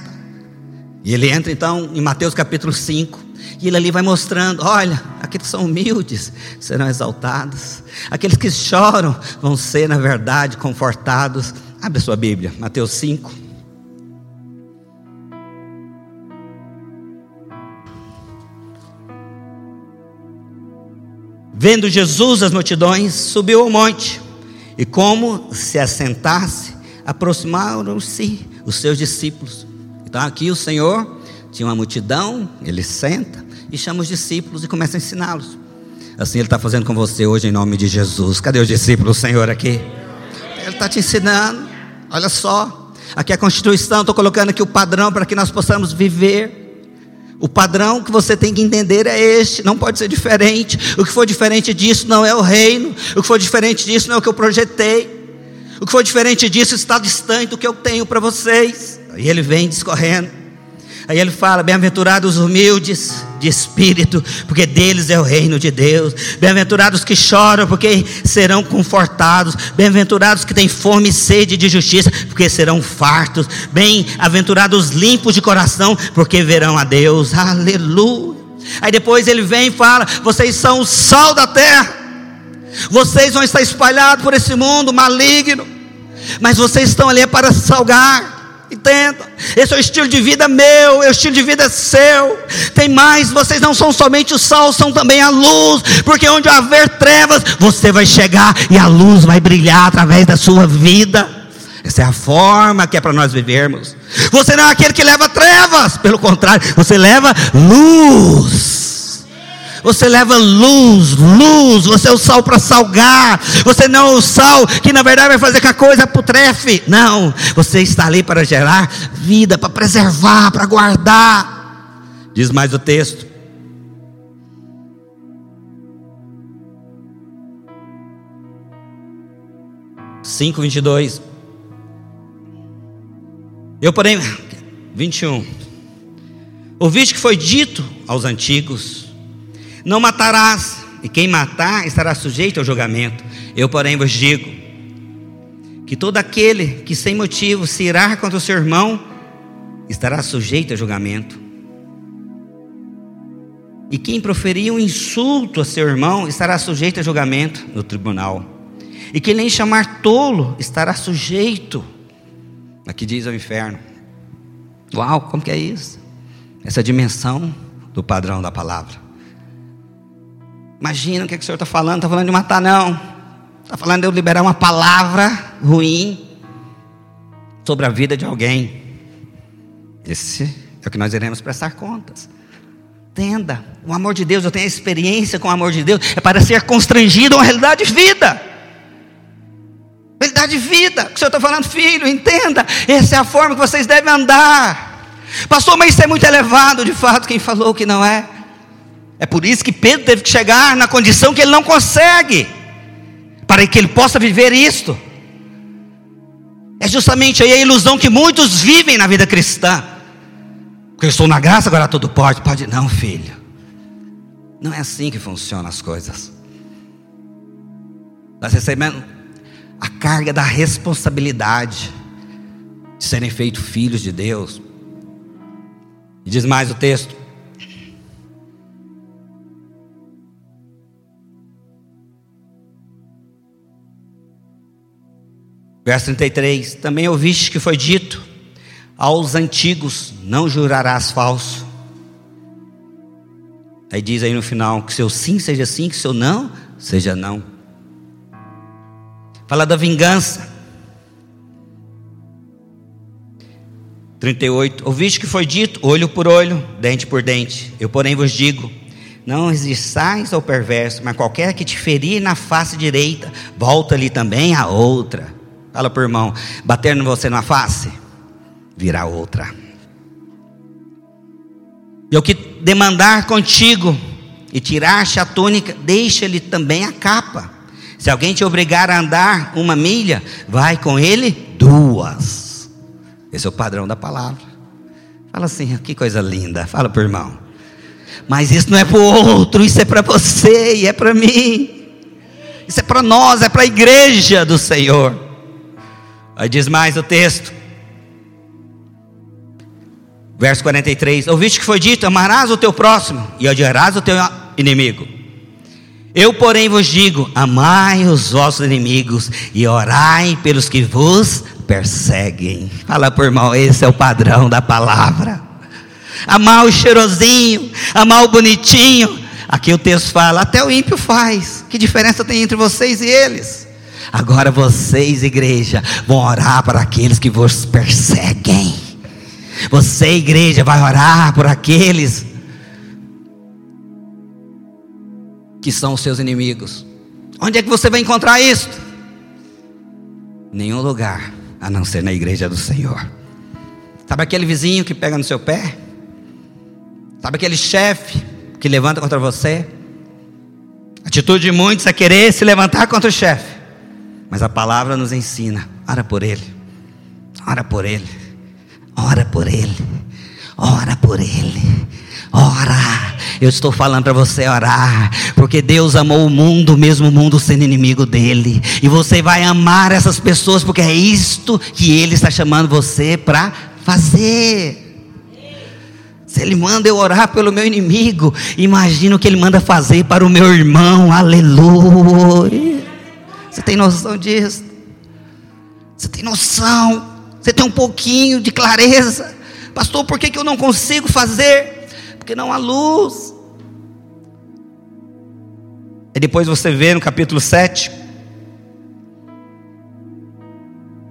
E ele entra então em Mateus capítulo 5, e ele ali vai mostrando: olha, aqueles que são humildes serão exaltados, aqueles que choram vão ser, na verdade, confortados. Abre a sua Bíblia, Mateus 5. Vendo Jesus as multidões, subiu ao monte, e como se assentasse, aproximaram-se os seus discípulos. Então aqui o Senhor tinha uma multidão, ele senta e chama os discípulos e começa a ensiná-los. Assim ele está fazendo com você hoje em nome de Jesus. Cadê os discípulos, Senhor, aqui? Ele está te ensinando. Olha só. Aqui é a Constituição, estou colocando aqui o padrão para que nós possamos viver. O padrão que você tem que entender é este, não pode ser diferente. O que for diferente disso não é o reino. O que for diferente disso não é o que eu projetei. O que for diferente disso está distante do que eu tenho para vocês. E ele vem discorrendo. Aí ele fala: Bem-aventurados os humildes de espírito, porque deles é o reino de Deus. Bem-aventurados que choram, porque serão confortados. Bem-aventurados que têm fome e sede de justiça, porque serão fartos. Bem-aventurados limpos de coração, porque verão a Deus. Aleluia. Aí depois ele vem e fala: Vocês são o sal da terra. Vocês vão estar espalhados por esse mundo maligno, mas vocês estão ali para salgar. Entenda, esse é o estilo de vida meu, é o estilo de vida seu. Tem mais, vocês não são somente o sal, são também a luz, porque onde haver trevas, você vai chegar e a luz vai brilhar através da sua vida. Essa é a forma que é para nós vivermos. Você não é aquele que leva trevas, pelo contrário, você leva luz. Você leva luz, luz, você é o sal para salgar. Você não é o sal que na verdade vai fazer que a coisa putrefe. Não, você está ali para gerar vida, para preservar, para guardar. Diz mais o texto. Cinco, vinte e dois. Eu porém, 21. Ouviste que foi dito aos antigos: Não matarás, e quem matar estará sujeito ao julgamento. Eu, porém, vos digo que todo aquele que sem motivo se irá contra o seu irmão estará sujeito a julgamento. E quem proferir um insulto a seu irmão estará sujeito a julgamento no tribunal. E quem nem chamar tolo estará sujeito. Aqui diz ao inferno. Uau, como que é isso? Essa dimensão do padrão da palavra. Imagina o que, é que o Senhor está falando, está falando de matar, não. Está falando de eu liberar uma palavra ruim sobre a vida de alguém. Esse é o que nós iremos prestar contas. Entenda, o amor de Deus, eu tenho a experiência com o amor de Deus, é para ser constrangido a uma realidade de vida. Realidade de vida, o que o Senhor está falando, filho, entenda, essa é a forma que vocês devem andar. Pastor, mas isso é muito elevado, de fato, quem falou que não é? É por isso que Pedro teve que chegar na condição que ele não consegue, para que ele possa viver isto. É justamente aí a ilusão que muitos vivem na vida cristã. Porque eu estou na graça, agora tudo pode. Pode não, filho. Não é assim que funcionam as coisas. Nós recebemos a carga da responsabilidade de serem feitos filhos de Deus. E diz mais o texto: Verso 33: Também ouviste que foi dito aos antigos: Não jurarás falso. Aí diz aí no final: Que seu sim seja sim, que seu não seja não. Fala da vingança. 38. Ouviste que foi dito, olho por olho, dente por dente. Eu, porém, vos digo: não resistais ao perverso, mas qualquer que te ferir na face direita, volta-lhe também a outra. Fala para o irmão, bater em você na face, virá outra. E o que demandar contigo e tirar-te a túnica, deixa-lhe também a capa. Se alguém te obrigar a andar uma milha, vai com ele duas. Esse é o padrão da palavra. Fala assim, que coisa linda. Fala para o irmão. Mas isso não é para o outro, isso é para você e é para mim. Isso é para nós, é para a igreja do Senhor. Aí diz mais o texto. Verso 43: Ouviste que foi dito: Amarás o teu próximo e odiarás o teu inimigo. Eu, porém, vos digo: Amai os vossos inimigos e orai pelos que vos perseguem. Fala por irmão, esse é o padrão da palavra. Amar o cheirosinho, amar o bonitinho. Aqui o texto fala: até o ímpio faz. Que diferença tem entre vocês e eles? Agora vocês, igreja, vão orar para aqueles que vos perseguem. Você, igreja, vai orar por aqueles que são os seus inimigos. Onde é que você vai encontrar isso? Nenhum lugar, a não ser na igreja do Senhor. Sabe aquele vizinho que pega no seu pé? Sabe aquele chefe que levanta contra você? A atitude de muitos é querer se levantar contra o chefe. Mas a palavra nos ensina: ora por ele, ora por ele, ora por ele, ora por ele, ora. Eu estou falando para você orar, porque Deus amou o mundo, mesmo o mundo sendo inimigo dele, e você vai amar essas pessoas, porque é isto que Ele está chamando você para fazer. Se Ele manda eu orar pelo meu inimigo, imagina o que Ele manda fazer para o meu irmão, aleluia. Você tem noção disso? Você tem noção? Você tem um pouquinho de clareza? Pastor, por que, que eu não consigo fazer? Porque não há luz. E depois você vê no capítulo 7,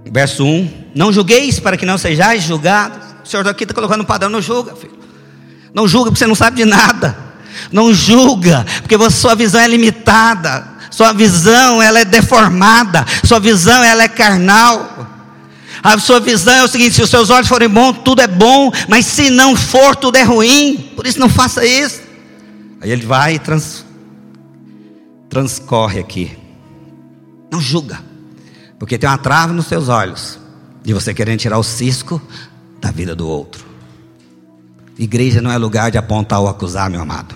verso 1: Não julgueis para que não sejais julgados. O Senhor aqui está colocando um padrão, não julga, filho. Não julga porque você não sabe de nada. Não julga, porque sua visão é limitada sua visão ela é deformada, sua visão ela é carnal. A sua visão é o seguinte: se os seus olhos forem bons, tudo é bom, mas se não for, tudo é ruim. Por isso não faça isso. Aí ele vai e trans, transcorre aqui. Não julga, porque tem uma trava nos seus olhos de você querendo tirar o cisco da vida do outro. Igreja não é lugar de apontar ou acusar, meu amado.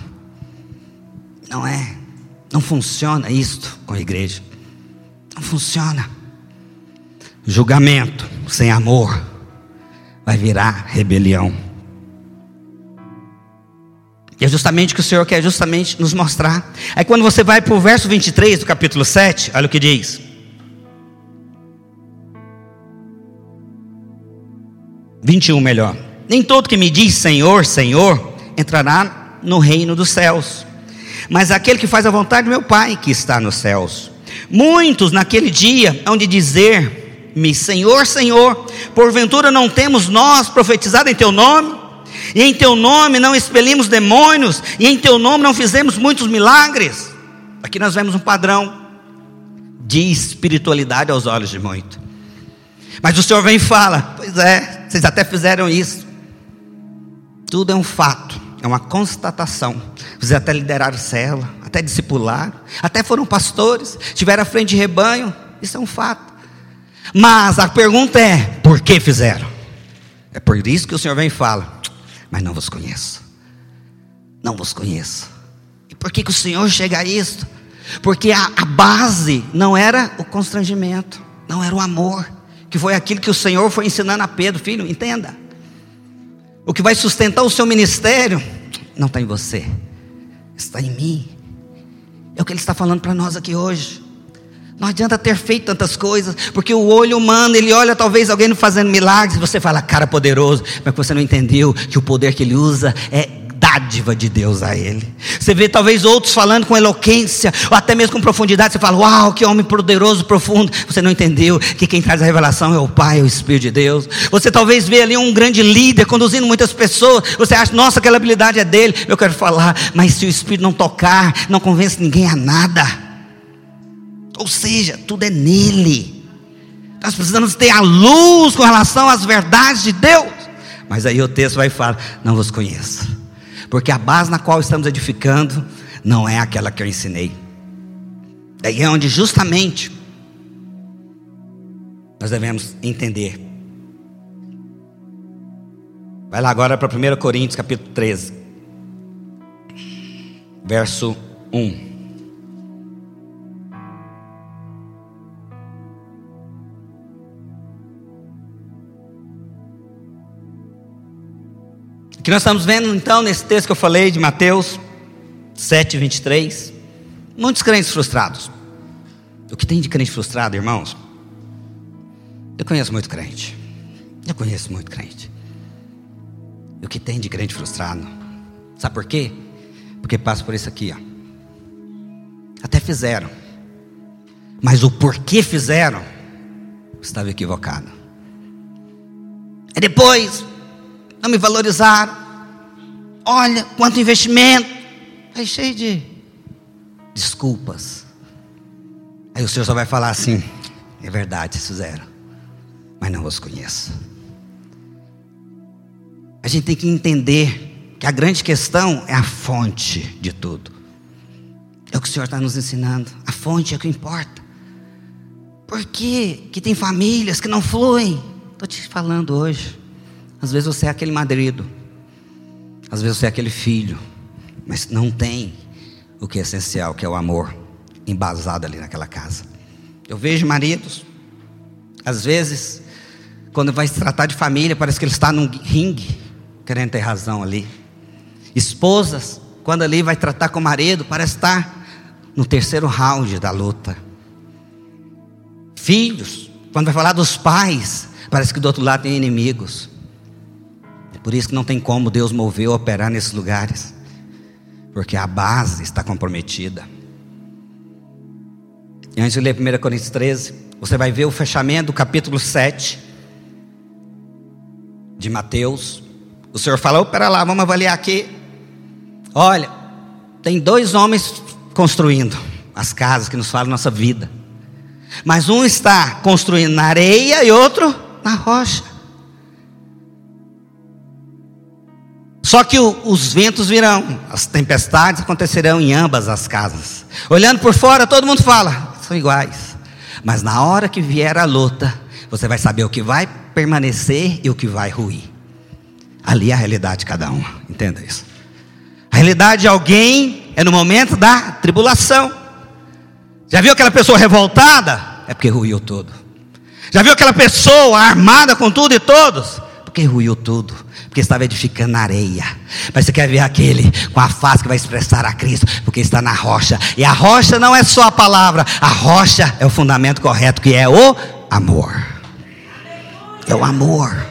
Não é. Não funciona isto com a igreja. Não funciona. Julgamento sem amor vai virar rebelião. E é justamente o que o Senhor quer justamente nos mostrar. Aí quando você vai para o verso 23 do capítulo 7, olha o que diz. Vinte e um melhor. Nem todo que me diz Senhor, Senhor, entrará no reino dos céus, mas aquele que faz a vontade do meu Pai que está nos céus. Muitos naquele dia hão de dizer-me, Senhor, Senhor, porventura não temos nós profetizado em teu nome? E em teu nome não expelimos demônios, e em teu nome não fizemos muitos milagres. Aqui nós vemos um padrão de espiritualidade aos olhos de muito. Mas o Senhor vem e fala: Pois é, vocês até fizeram isso. Tudo é um fato, é uma constatação. Vocês até lideraram célula, até discipularam, até foram pastores, tiveram à frente de rebanho. Isso é um fato. Mas a pergunta é: por que fizeram? É por isso que o Senhor vem e fala: mas não vos conheço. Não vos conheço. E por que, que o Senhor chega a isso? Porque a, a base não era o constrangimento, não era o amor, que foi aquilo que o Senhor foi ensinando a Pedro, filho, entenda. O que vai sustentar o seu ministério não está em você, está em mim. É o que ele está falando para nós aqui hoje. Não adianta ter feito tantas coisas, porque o olho humano, ele olha talvez alguém fazendo milagres, e você fala, cara poderoso, mas você não entendeu que o poder que ele usa é dádiva de Deus a ele. Você vê talvez outros falando com eloquência, ou até mesmo com profundidade, você fala, uau, que homem poderoso, profundo. Você não entendeu que quem traz a revelação é o Pai, é o Espírito de Deus. Você talvez vê ali um grande líder conduzindo muitas pessoas, você acha, nossa, aquela habilidade é dele. Eu quero falar, mas se o Espírito não tocar, não convence ninguém a nada. Ou seja, tudo é nele. Nós precisamos ter a luz com relação às verdades de Deus. Mas aí o texto vai falar: Não vos conheço. Porque a base na qual estamos edificando não é aquela que eu ensinei. Daí é onde justamente nós devemos entender. Vai lá agora para 1 Coríntios capítulo 13, verso 1. O que nós estamos vendo então nesse texto que eu falei de Mateus 7, 23? Muitos crentes frustrados. O que tem de crente frustrado, irmãos? Eu conheço muito crente. Eu conheço muito crente. O que tem de crente frustrado? Sabe por quê? Porque passa por isso aqui, ó. Até fizeram. Mas o porquê fizeram estava equivocado. E depois não me valorizaram. Olha quanto investimento. Aí cheio de desculpas. Aí o Senhor só vai falar assim: é verdade, vocês fizeram, mas não os conheço. A gente tem que entender que a grande questão é a fonte de tudo. É o que o Senhor está nos ensinando. A fonte é o que importa. Por que, que tem famílias que não fluem? Estou te falando hoje. Às vezes você é aquele marido, às vezes você é aquele filho, mas não tem o que é essencial, que é o amor embasado ali naquela casa. Eu vejo maridos, às vezes, quando vai se tratar de família, parece que ele está num ringue, querendo ter razão ali. Esposas, quando ali vai tratar com o marido, parece estar no terceiro round da luta. Filhos, quando vai falar dos pais, parece que do outro lado tem inimigos. Por isso que não tem como Deus mover ou operar nesses lugares. Porque a base está comprometida. E antes de ler 1 Coríntios 13, você vai ver o fechamento do capítulo 7 de Mateus. O Senhor falou: pera lá, vamos avaliar aqui. Olha, tem dois homens construindo as casas que nos falam nossa vida. Mas um está construindo na areia e outro na rocha. Só que o, os ventos virão, as tempestades acontecerão em ambas as casas. Olhando por fora, todo mundo fala, são iguais. Mas na hora que vier a luta, você vai saber o que vai permanecer e o que vai ruir. Ali é a realidade de cada um, entenda isso. A realidade de alguém é no momento da tribulação. Já viu aquela pessoa revoltada? É porque ruiu tudo. Já viu aquela pessoa armada com tudo e todos? Porque ruiu tudo. Porque estava edificando na areia. Mas você quer ver aquele com a face que vai expressar a Cristo? Porque está na rocha. E a rocha não é só a palavra. A rocha é o fundamento correto, que é o amor. É o amor.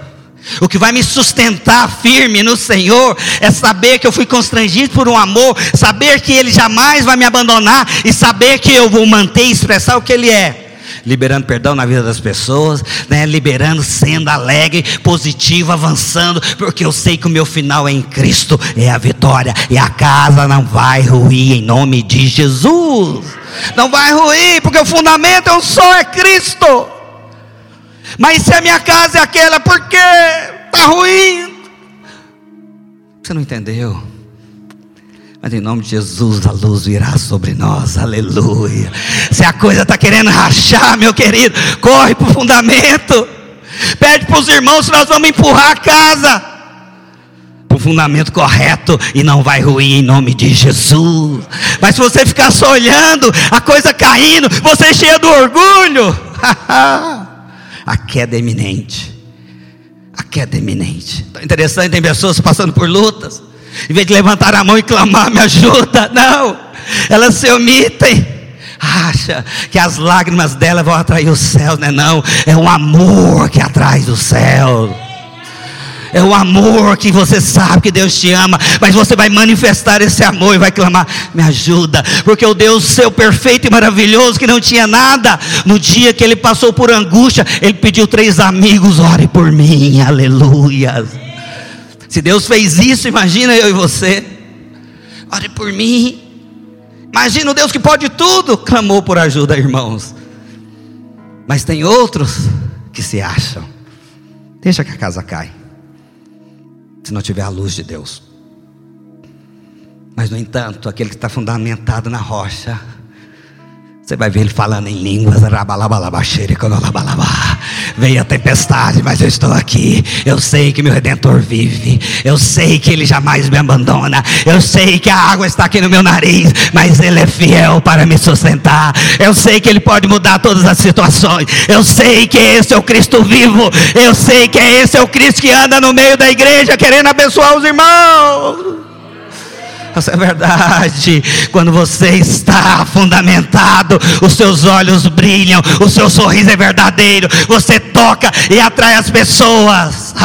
O que vai me sustentar firme no Senhor é saber que eu fui constrangido por um amor, saber que Ele jamais vai me abandonar e saber que eu vou manter e expressar o que Ele é. Liberando perdão na vida das pessoas, né? liberando, sendo alegre, positivo, avançando, porque eu sei que o meu final é em Cristo, é a vitória, e a casa não vai ruir em nome de Jesus. Não vai ruir, porque o fundamento é um só, é Cristo. Mas se a minha casa é aquela, por quê? Está ruim. Você não entendeu? Mas em nome de Jesus a luz virá sobre nós, aleluia. Se a coisa está querendo rachar, meu querido, corre para o fundamento. Pede para os irmãos se nós vamos empurrar a casa para o fundamento correto e não vai ruir em nome de Jesus. Mas se você ficar só olhando, a coisa caindo, você é cheia do orgulho. [LAUGHS] a queda é iminente. A queda é iminente. Então, interessante, tem pessoas passando por lutas. Em vez de levantar a mão e clamar, me ajuda. Não. Elas se omitem. Acha que as lágrimas dela vão atrair o céu, não é não. É um amor que atrai o céu. É o amor que você sabe que Deus te ama, mas você vai manifestar esse amor e vai clamar: me ajuda, porque o Deus seu perfeito e maravilhoso, que não tinha nada, no dia que ele passou por angústia, ele pediu três amigos: ore por mim, aleluia. Se Deus fez isso, imagina eu e você, ore por mim. Imagina o Deus que pode tudo, clamou por ajuda, irmãos. Mas tem outros que se acham, deixa que a casa cai se não tiver a luz de Deus. Mas, no entanto, aquele que está fundamentado na rocha, você vai ver ele falando em línguas. Veio a tempestade, mas eu estou aqui. Eu sei que meu redentor vive. Eu sei que ele jamais me abandona. Eu sei que a água está aqui no meu nariz, mas ele é fiel para me sustentar. Eu sei que ele pode mudar todas as situações. Eu sei que esse é o Cristo vivo. Eu sei que esse é o Cristo que anda no meio da igreja querendo abençoar os irmãos. Essa é verdade. Quando você está fundamentado, os seus olhos brilham, o seu sorriso é verdadeiro. Você toca e atrai as pessoas. [LAUGHS]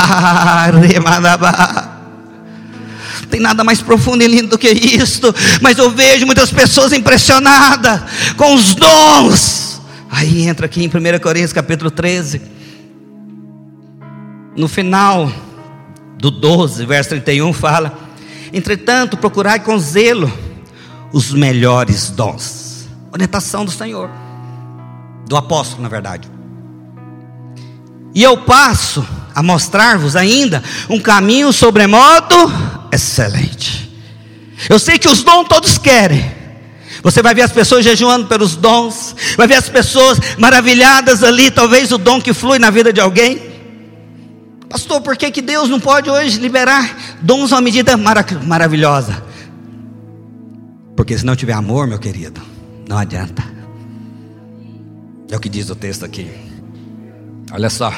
Tem nada mais profundo e lindo do que isto. Mas eu vejo muitas pessoas impressionadas com os dons. Aí entra aqui em 1 Coríntios capítulo 13. No final do 12, verso 31, fala Entretanto, procurai com zelo os melhores dons. Orientação do Senhor, do apóstolo, na verdade. E eu passo a mostrar-vos ainda um caminho sobremodo excelente. Eu sei que os dons todos querem. Você vai ver as pessoas jejuando pelos dons, vai ver as pessoas maravilhadas ali, talvez o dom que flui na vida de alguém. Pastor, por que, que Deus não pode hoje liberar dons a uma medida maravilhosa? Porque se não tiver amor, meu querido, não adianta. É o que diz o texto aqui. Olha só.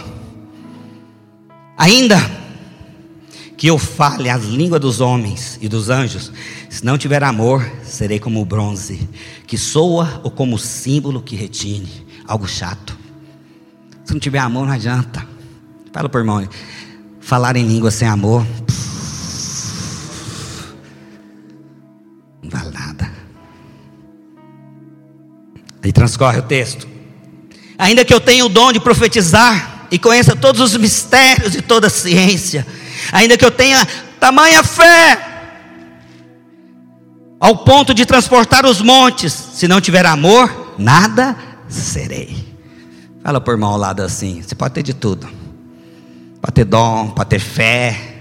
Ainda que eu fale as línguas dos homens e dos anjos, se não tiver amor, serei como o bronze, que soa ou como o símbolo que retine, algo chato. Se não tiver amor, não adianta. Fala por irmão. Falar em língua sem amor. Aí transcorre o texto. Ainda que eu tenha o dom de profetizar e conheça todos os mistérios e toda a ciência, ainda que eu tenha tamanha fé, ao ponto de transportar os montes, se não tiver amor, nada serei. Fala por irmão ao lado assim: você pode ter de tudo para ter dom, para ter fé,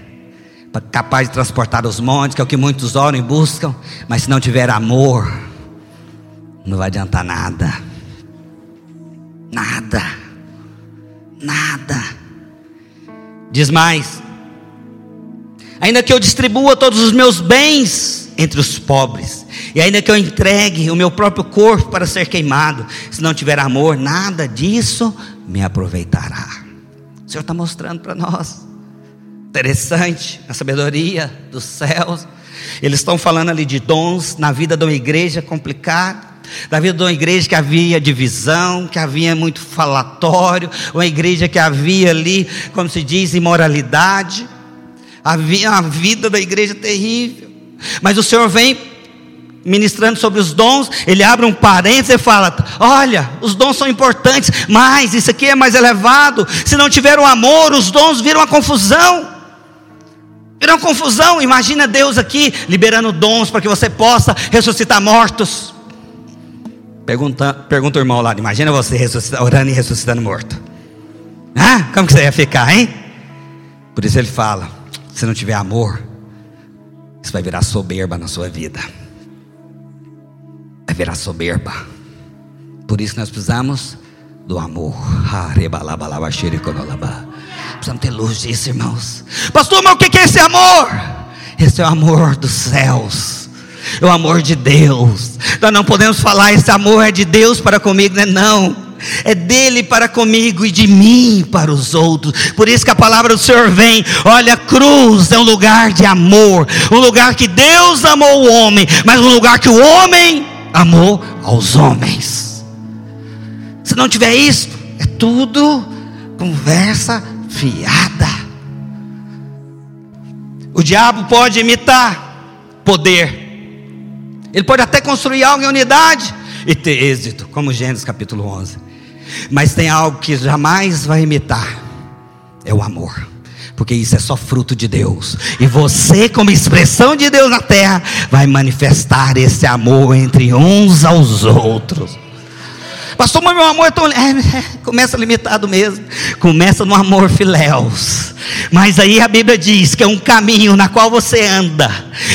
capaz de transportar os montes, que é o que muitos oram e buscam, mas se não tiver amor, não vai adiantar nada. Nada. Nada. Diz mais: ainda que eu distribua todos os meus bens entre os pobres, E ainda que eu entregue o meu próprio corpo para ser queimado, se não tiver amor, nada disso me aproveitará. O Senhor está mostrando para nós. Interessante, a sabedoria dos céus. Eles estão falando ali de dons na vida de uma igreja complicada. Da vida de uma igreja que havia divisão, que havia muito falatório, uma igreja que havia ali, como se diz, imoralidade. Havia uma vida da igreja terrível. Mas o Senhor vem ministrando sobre os dons, ele abre um parênteses e fala: Olha, os dons são importantes, mas isso aqui é mais elevado. Se não tiver o amor, os dons viram a confusão. Viram confusão. Imagina Deus aqui liberando dons para que você possa ressuscitar mortos. Pergunta, pergunta o irmão lá, imagina você orando e ressuscitando morto. Ah, como que você ia ficar, hein? Por isso ele fala: se não tiver amor, isso vai virar soberba na sua vida. Vai virar soberba. Por isso nós precisamos do amor. Precisamos ter luz disso, irmãos. Pastor, mas o que é esse amor? Esse é o amor dos céus. É o amor de Deus. Nós não podemos falar esse amor é de Deus para comigo, né? Não é dele para comigo e de mim para os outros. Por isso que a palavra do Senhor vem. Olha, cruz é um lugar de amor, um lugar que Deus amou o homem, mas um lugar que o homem amou aos homens. Se não tiver isso, é tudo conversa fiada. O diabo pode imitar poder. Ele pode até construir algo em unidade e ter êxito, como Gênesis capítulo 11. Mas tem algo que jamais vai imitar: é o amor. Porque isso é só fruto de Deus. E você, como expressão de Deus na terra, vai manifestar esse amor entre uns aos outros. Pastor, mas meu amor é tão. [LAUGHS] É, começa limitado mesmo. Começa no amor filéus. Mas aí a Bíblia diz que é um caminho na qual você anda.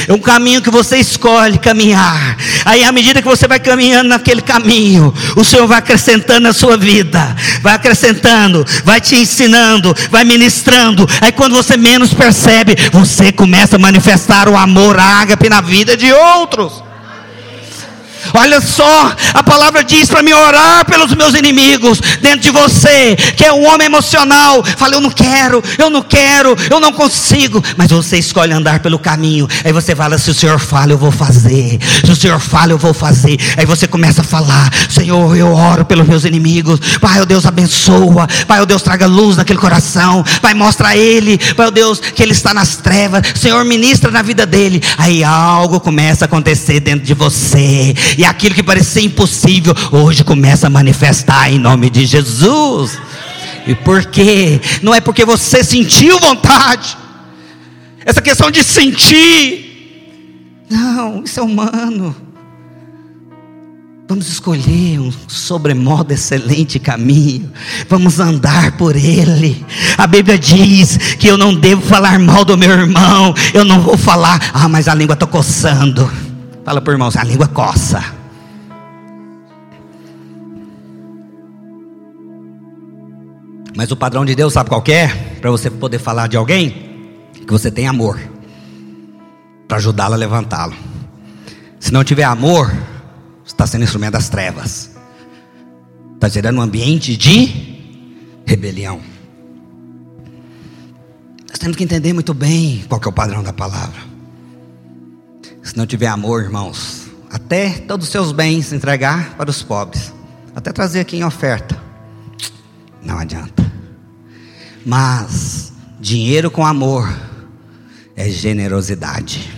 É um caminho que você escolhe caminhar. Aí, à medida que você vai caminhando naquele caminho, o Senhor vai acrescentando na sua vida, vai acrescentando, vai te ensinando, vai ministrando. Aí, quando você menos percebe, você começa a manifestar o amor ágape na vida de outros. Olha só, a palavra diz para mim orar pelos meus inimigos dentro de você, que é um homem emocional. Fala, eu não quero, eu não quero, eu não consigo. Mas você escolhe andar pelo caminho. Aí você fala: se o Senhor fala, eu vou fazer. Se o Senhor fala, eu vou fazer. Aí você começa a falar: Senhor, eu oro pelos meus inimigos. Pai, o Deus abençoa. Pai, o Deus traga luz naquele coração. Pai, mostra a ele. Pai, o Deus que ele está nas trevas. Senhor, ministra na vida dele. Aí algo começa a acontecer dentro de você e aquilo que parecia impossível, hoje começa a manifestar em nome de Jesus. E por quê? Não é porque você sentiu vontade, essa questão de sentir, não, isso é humano. Vamos escolher um sobremodo excelente caminho. Vamos andar por ele. A Bíblia diz que eu não devo falar mal do meu irmão. Eu não vou falar, ah, mas a língua está coçando. Fala para o irmão, a língua coça. Mas o padrão de Deus sabe qual é? Para você poder falar de alguém, que você tem amor. Para ajudá-lo a levantá-lo. Se não tiver amor, você está sendo instrumento das trevas. Está gerando um ambiente de rebelião. Nós temos que entender muito bem qual é o padrão da palavra. Se não tiver amor, irmãos, até todos os seus bens entregar para os pobres, até trazer aqui em oferta, não adianta. Mas dinheiro com amor é generosidade.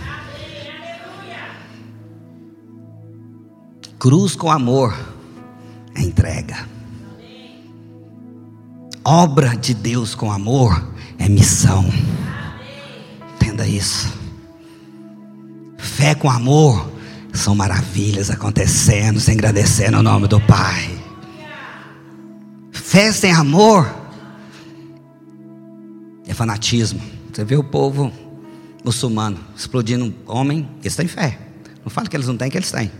Cruz com amor é entrega. Obra de Deus com amor é missão. Entenda isso. Fé com amor são maravilhas acontecendo, se agradecendo o nome do Pai. Fé sem amor é fanatismo. Você vê o povo muçulmano explodindo homem, eles têm fé. Não fala que eles não têm, que eles têm.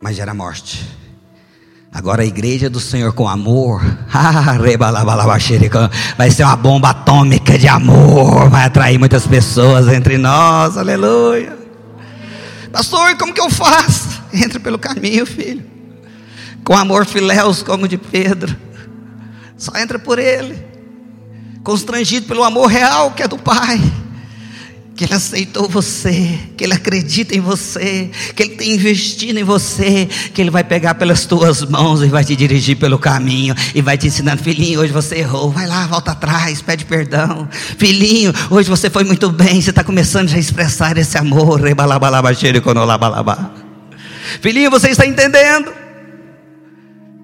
Mas gera morte. Agora a igreja do Senhor com amor, [LAUGHS] vai ser uma bomba atômica de amor, vai atrair muitas pessoas entre nós, aleluia. Pastor, como que eu faço? [LAUGHS] Entra pelo caminho, filho. Com amor filéus como de Pedro. Só entra por ele. Constrangido pelo amor real que é do Pai que Ele aceitou você, que Ele acredita em você, que Ele tem investido em você, que Ele vai pegar pelas tuas mãos e vai te dirigir pelo caminho e vai te ensinando, filhinho, hoje você errou, vai lá, volta atrás, pede perdão, filhinho, hoje você foi muito bem, você está começando já a expressar esse amor, filhinho, você está entendendo?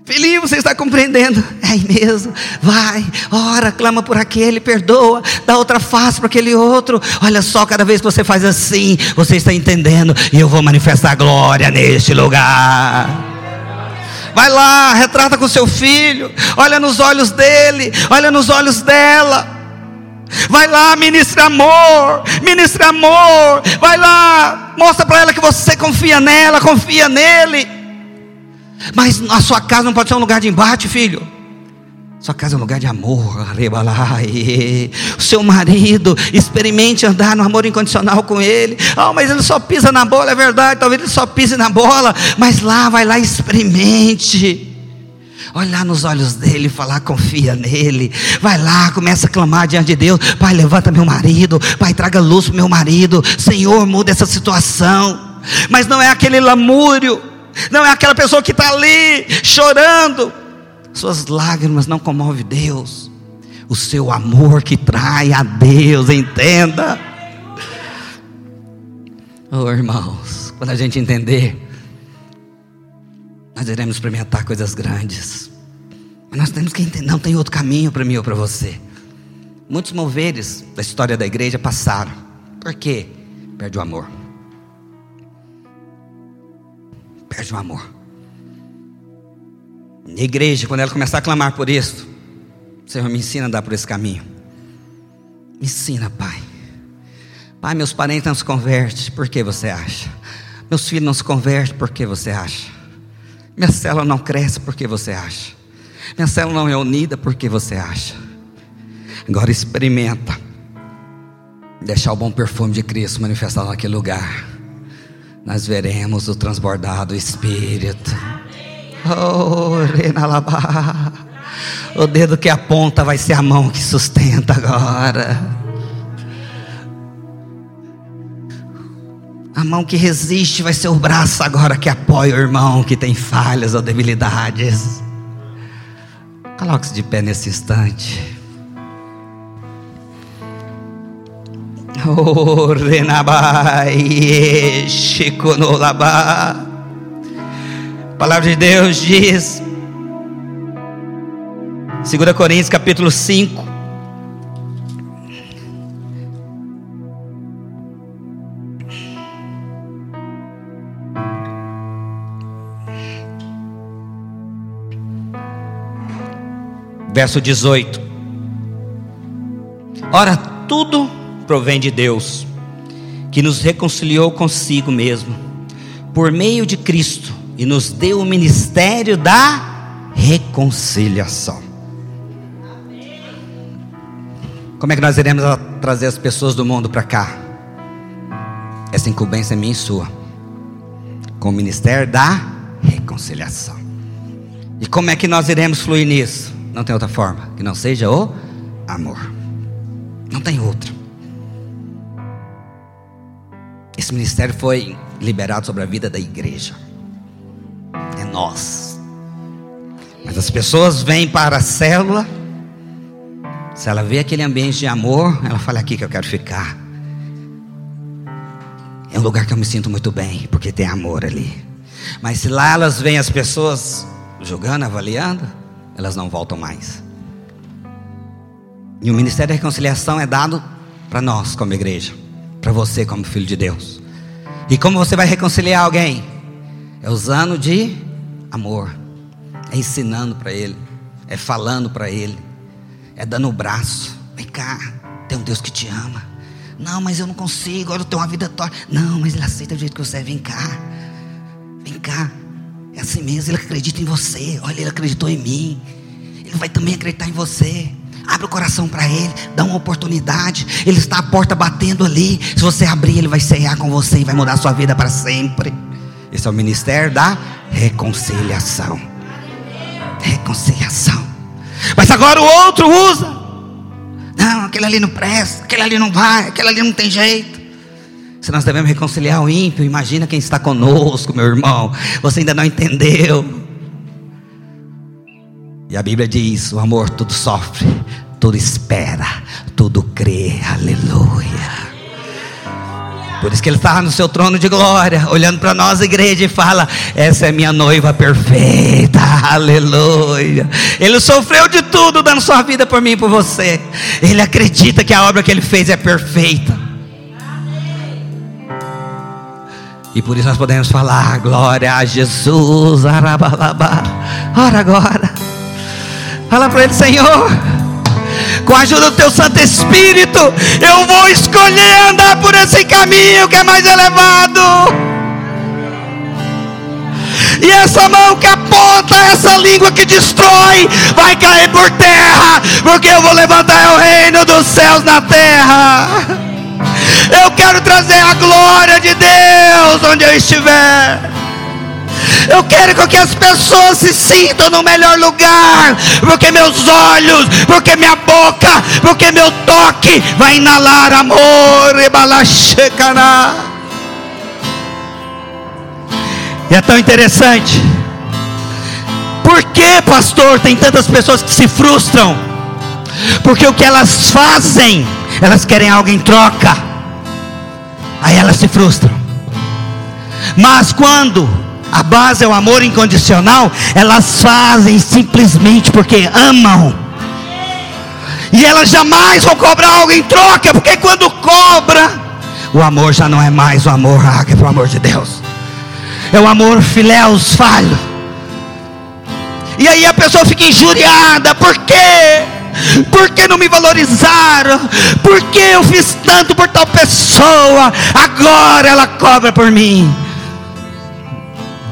Filhinho, você está compreendendo? É mesmo. Vai, ora, clama por aquele, perdoa, dá outra face para aquele outro. Olha só, cada vez que você faz assim, você está entendendo, e eu vou manifestar glória neste lugar. Vai lá, retrata com seu filho, olha nos olhos dele, olha nos olhos dela. Vai lá, ministra amor, ministra amor. Vai lá, mostra para ela que você confia nela, confia nele. Mas a sua casa não pode ser um lugar de embate, filho. Sua casa é um lugar de amor. O seu marido, experimente andar no amor incondicional com ele. Oh, mas ele só pisa na bola, é verdade. Talvez ele só pise na bola. Mas lá, vai lá, experimente. Olhar nos olhos dele, falar, confia nele. Vai lá, começa a clamar diante de Deus. Pai, levanta meu marido. Pai, traga luz para meu marido. Senhor, muda essa situação. Mas não é aquele lamúrio não é aquela pessoa que está ali chorando. Suas lágrimas não comovem Deus. O seu amor que trai a Deus, entenda. Oh, irmãos, quando a gente entender, nós iremos experimentar coisas grandes. Mas nós temos que entender, não tem outro caminho para mim ou para você. Muitos moveres da história da igreja passaram. Por quê? Perde o amor. Perde o amor. A igreja, quando ela começar a clamar por isso, Senhor, me ensina a andar por esse caminho. Me ensina, Pai. Pai, meus parentes não se convertem, por que você acha? Meus filhos não se convertem, por que você acha? Minha célula não cresce, por que você acha? Minha célula não é unida, por que você acha? Agora experimenta deixar o bom perfume de Cristo manifestar naquele lugar nós veremos o transbordar do Espírito. Oh, o dedo que aponta vai ser a mão que sustenta agora. A mão que resiste vai ser o braço agora que apoia o irmão que tem falhas ou debilidades. Coloque-se de pé nesse instante. Oh, Renabai. A palavra de Deus diz, 2 Coríntios capítulo 5. Verso 18. Ora, tudo provém de Deus, que nos reconciliou consigo mesmo, por meio de Cristo, e nos deu o ministério da reconciliação. Como é que nós iremos trazer as pessoas do mundo para cá? Essa incumbência é minha e sua, com o ministério da reconciliação. E como é que nós iremos fluir nisso? Não tem outra forma que não seja o amor. Não tem outra. Esse ministério foi liberado sobre a vida da igreja. É nós. Mas as pessoas vêm para a célula. Se ela vê aquele ambiente de amor, ela fala aqui que eu quero ficar. É um lugar que eu me sinto muito bem, porque tem amor ali. Mas se lá elas veem as pessoas julgando, avaliando, elas não voltam mais. E o ministério da reconciliação é dado para nós como igreja para você como filho de Deus. E como você vai reconciliar alguém? É usando de amor, é ensinando para ele, é falando para ele, é dando o braço. Vem cá, tem um Deus que te ama. Não, mas eu não consigo, eu tenho uma vida torta. Não, mas ele aceita do jeito que você é. Vem cá, vem cá. É assim mesmo, ele acredita em você. Olha, ele acreditou em mim. Ele vai também acreditar em você. Abre o coração para Ele, dá uma oportunidade. Ele está à porta batendo ali. Se você abrir, Ele vai ceiar com você e vai mudar a sua vida para sempre. Esse é o ministério da reconciliação. Reconciliação. Mas agora o outro usa. Não, aquele ali não presta, aquele ali não vai, aquele ali não tem jeito. Se nós devemos reconciliar o ímpio, imagina quem está conosco, meu irmão. Você ainda não entendeu. E a Bíblia diz: o amor tudo sofre, tudo espera, tudo crê. Aleluia. Por isso que ele está no seu trono de glória, olhando para nós, igreja, e fala: Essa é minha noiva perfeita, aleluia. Ele sofreu de tudo, dando sua vida por mim e por você. Ele acredita que a obra que ele fez é perfeita. E por isso nós podemos falar: Glória a Jesus, arabalaba. Ora agora. Fala para ele, Senhor. Com a ajuda do teu Santo Espírito, eu vou escolher andar por esse caminho que é mais elevado. E essa mão que aponta, essa língua que destrói, vai cair por terra, porque eu vou levantar o reino dos céus na terra. Eu quero trazer a glória de Deus onde eu estiver. Eu quero que as pessoas se sintam no melhor lugar, porque meus olhos, porque minha boca, porque meu toque vai inalar amor e balachecana. E é tão interessante. Por que, pastor, tem tantas pessoas que se frustram? Porque o que elas fazem, elas querem algo em troca. Aí elas se frustram. Mas quando a base é o amor incondicional, elas fazem simplesmente porque amam. E elas jamais vão cobrar algo em troca, porque quando cobra, o amor já não é mais o amor, é o amor de Deus. É o amor filéus falho. E aí a pessoa fica injuriada, por quê? Por que não me valorizaram? Por que eu fiz tanto por tal pessoa? Agora ela cobra por mim.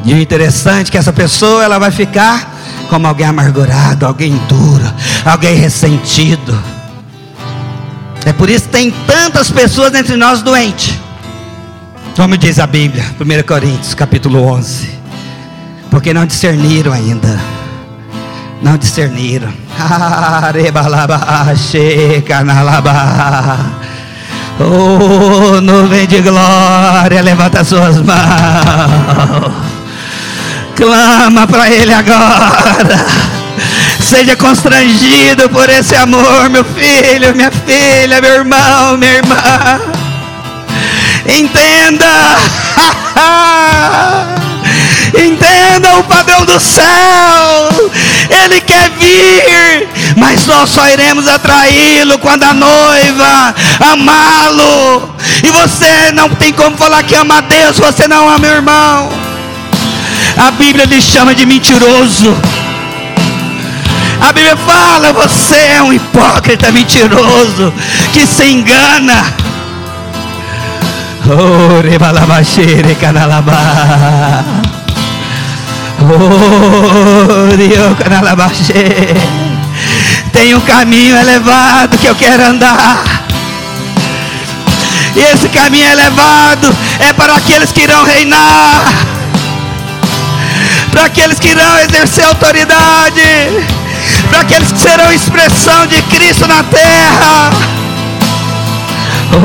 E o interessante é que essa pessoa ela vai ficar como alguém amargurado, alguém duro, alguém ressentido. É por isso que tem tantas pessoas entre nós doentes. Como diz a Bíblia, 1 Coríntios, capítulo 11. Porque não discerniram ainda. Não discerniram. [LAUGHS] Oh, nuvem de glória, levanta suas mãos. Clama para Ele agora. [LAUGHS] Seja constrangido por esse amor, meu filho, minha filha, meu irmão, minha irmã. Entenda. [LAUGHS] Entenda o padrão do céu. Ele quer vir, mas nós só iremos atraí-lo quando a noiva amá-lo. E você não tem como falar que ama a Deus, você não ama meu irmão. A Bíblia lhe chama de mentiroso. A Bíblia fala: você é um hipócrita mentiroso que se engana. Oh, canalabá. Oh, Rio canalabaxê. Tem um caminho elevado que eu quero andar. E esse caminho elevado é para aqueles que irão reinar para aqueles que irão exercer autoridade, para aqueles que serão expressão de Cristo na terra. Oh,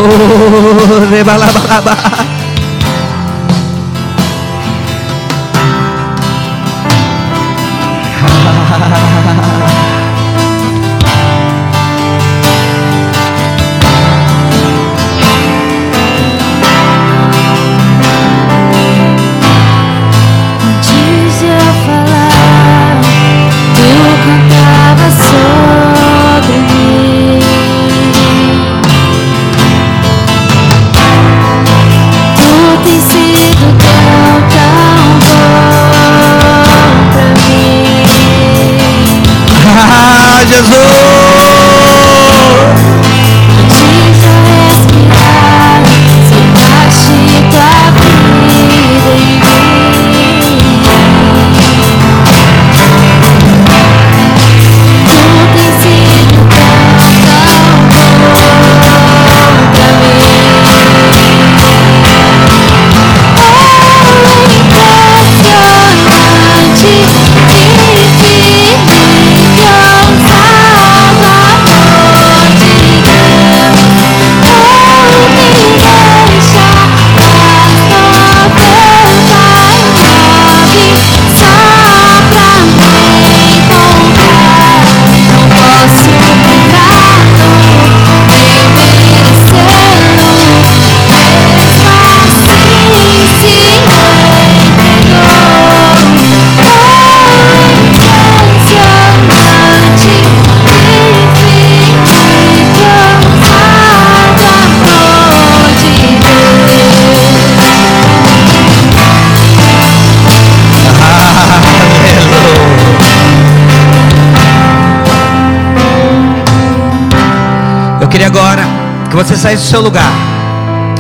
do seu lugar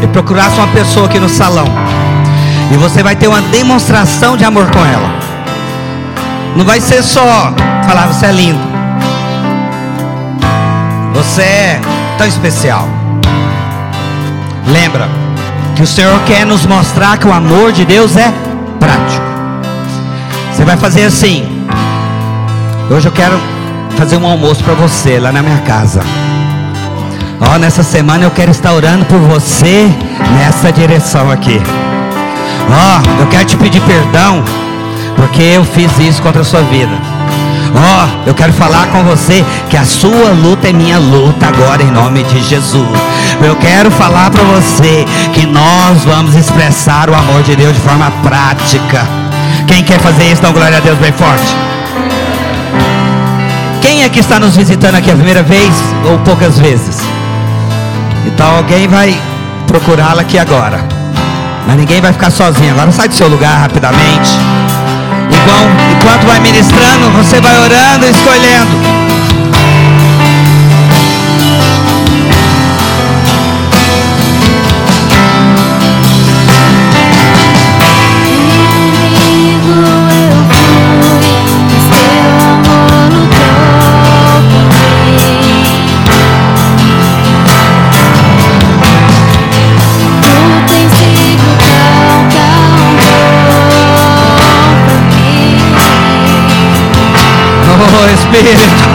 e procurasse uma pessoa aqui no salão. E você vai ter uma demonstração de amor com ela. Não vai ser só falar, você é lindo. Você é tão especial. Lembra que o Senhor quer nos mostrar que o amor de Deus é prático. Você vai fazer assim. Hoje eu quero fazer um almoço para você lá na minha casa. Ó, oh, nessa semana eu quero estar orando por você nessa direção aqui. Ó, oh, eu quero te pedir perdão porque eu fiz isso contra a sua vida. Ó, oh, eu quero falar com você que a sua luta é minha luta agora em nome de Jesus. Eu quero falar para você que nós vamos expressar o amor de Deus de forma prática. Quem quer fazer isso, dá glória a Deus bem forte. Quem é que está nos visitando aqui a primeira vez ou poucas vezes? Então alguém vai procurá-la aqui agora. Mas ninguém vai ficar sozinho. Agora sai do seu lugar rapidamente. Igual, enquanto vai ministrando, você vai orando, escolhendo. Espírito.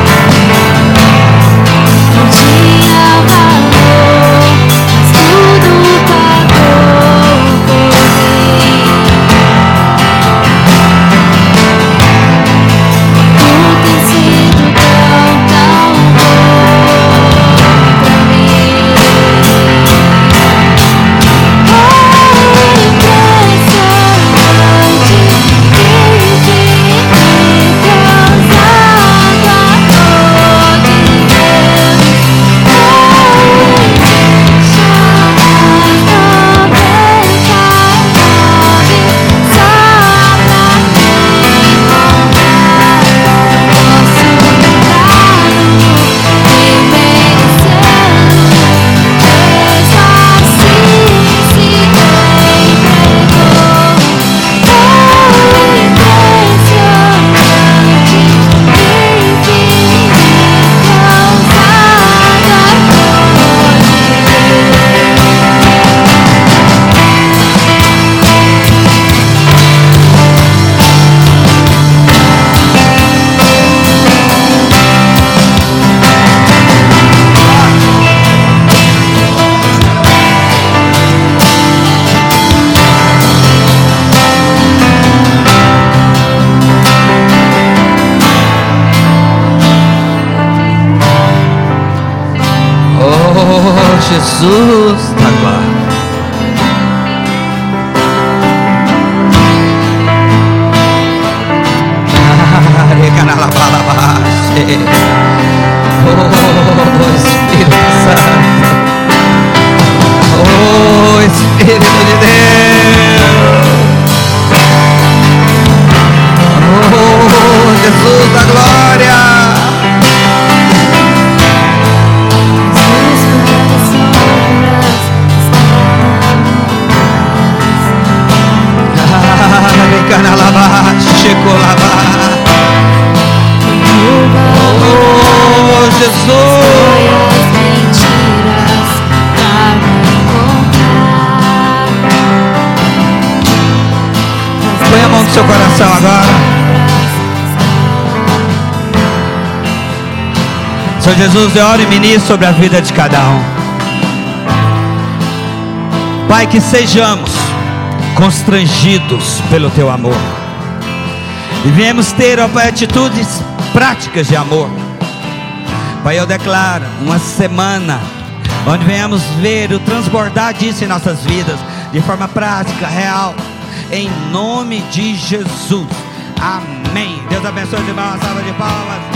Jesus, eu oro e ministro sobre a vida de cada um. Pai, que sejamos constrangidos pelo teu amor. E viemos ter, ó atitudes práticas de amor. Pai, eu declaro uma semana onde venhamos ver o transbordar disso em nossas vidas, de forma prática, real, em nome de Jesus. Amém. Deus abençoe, irmão. Uma salva de palmas.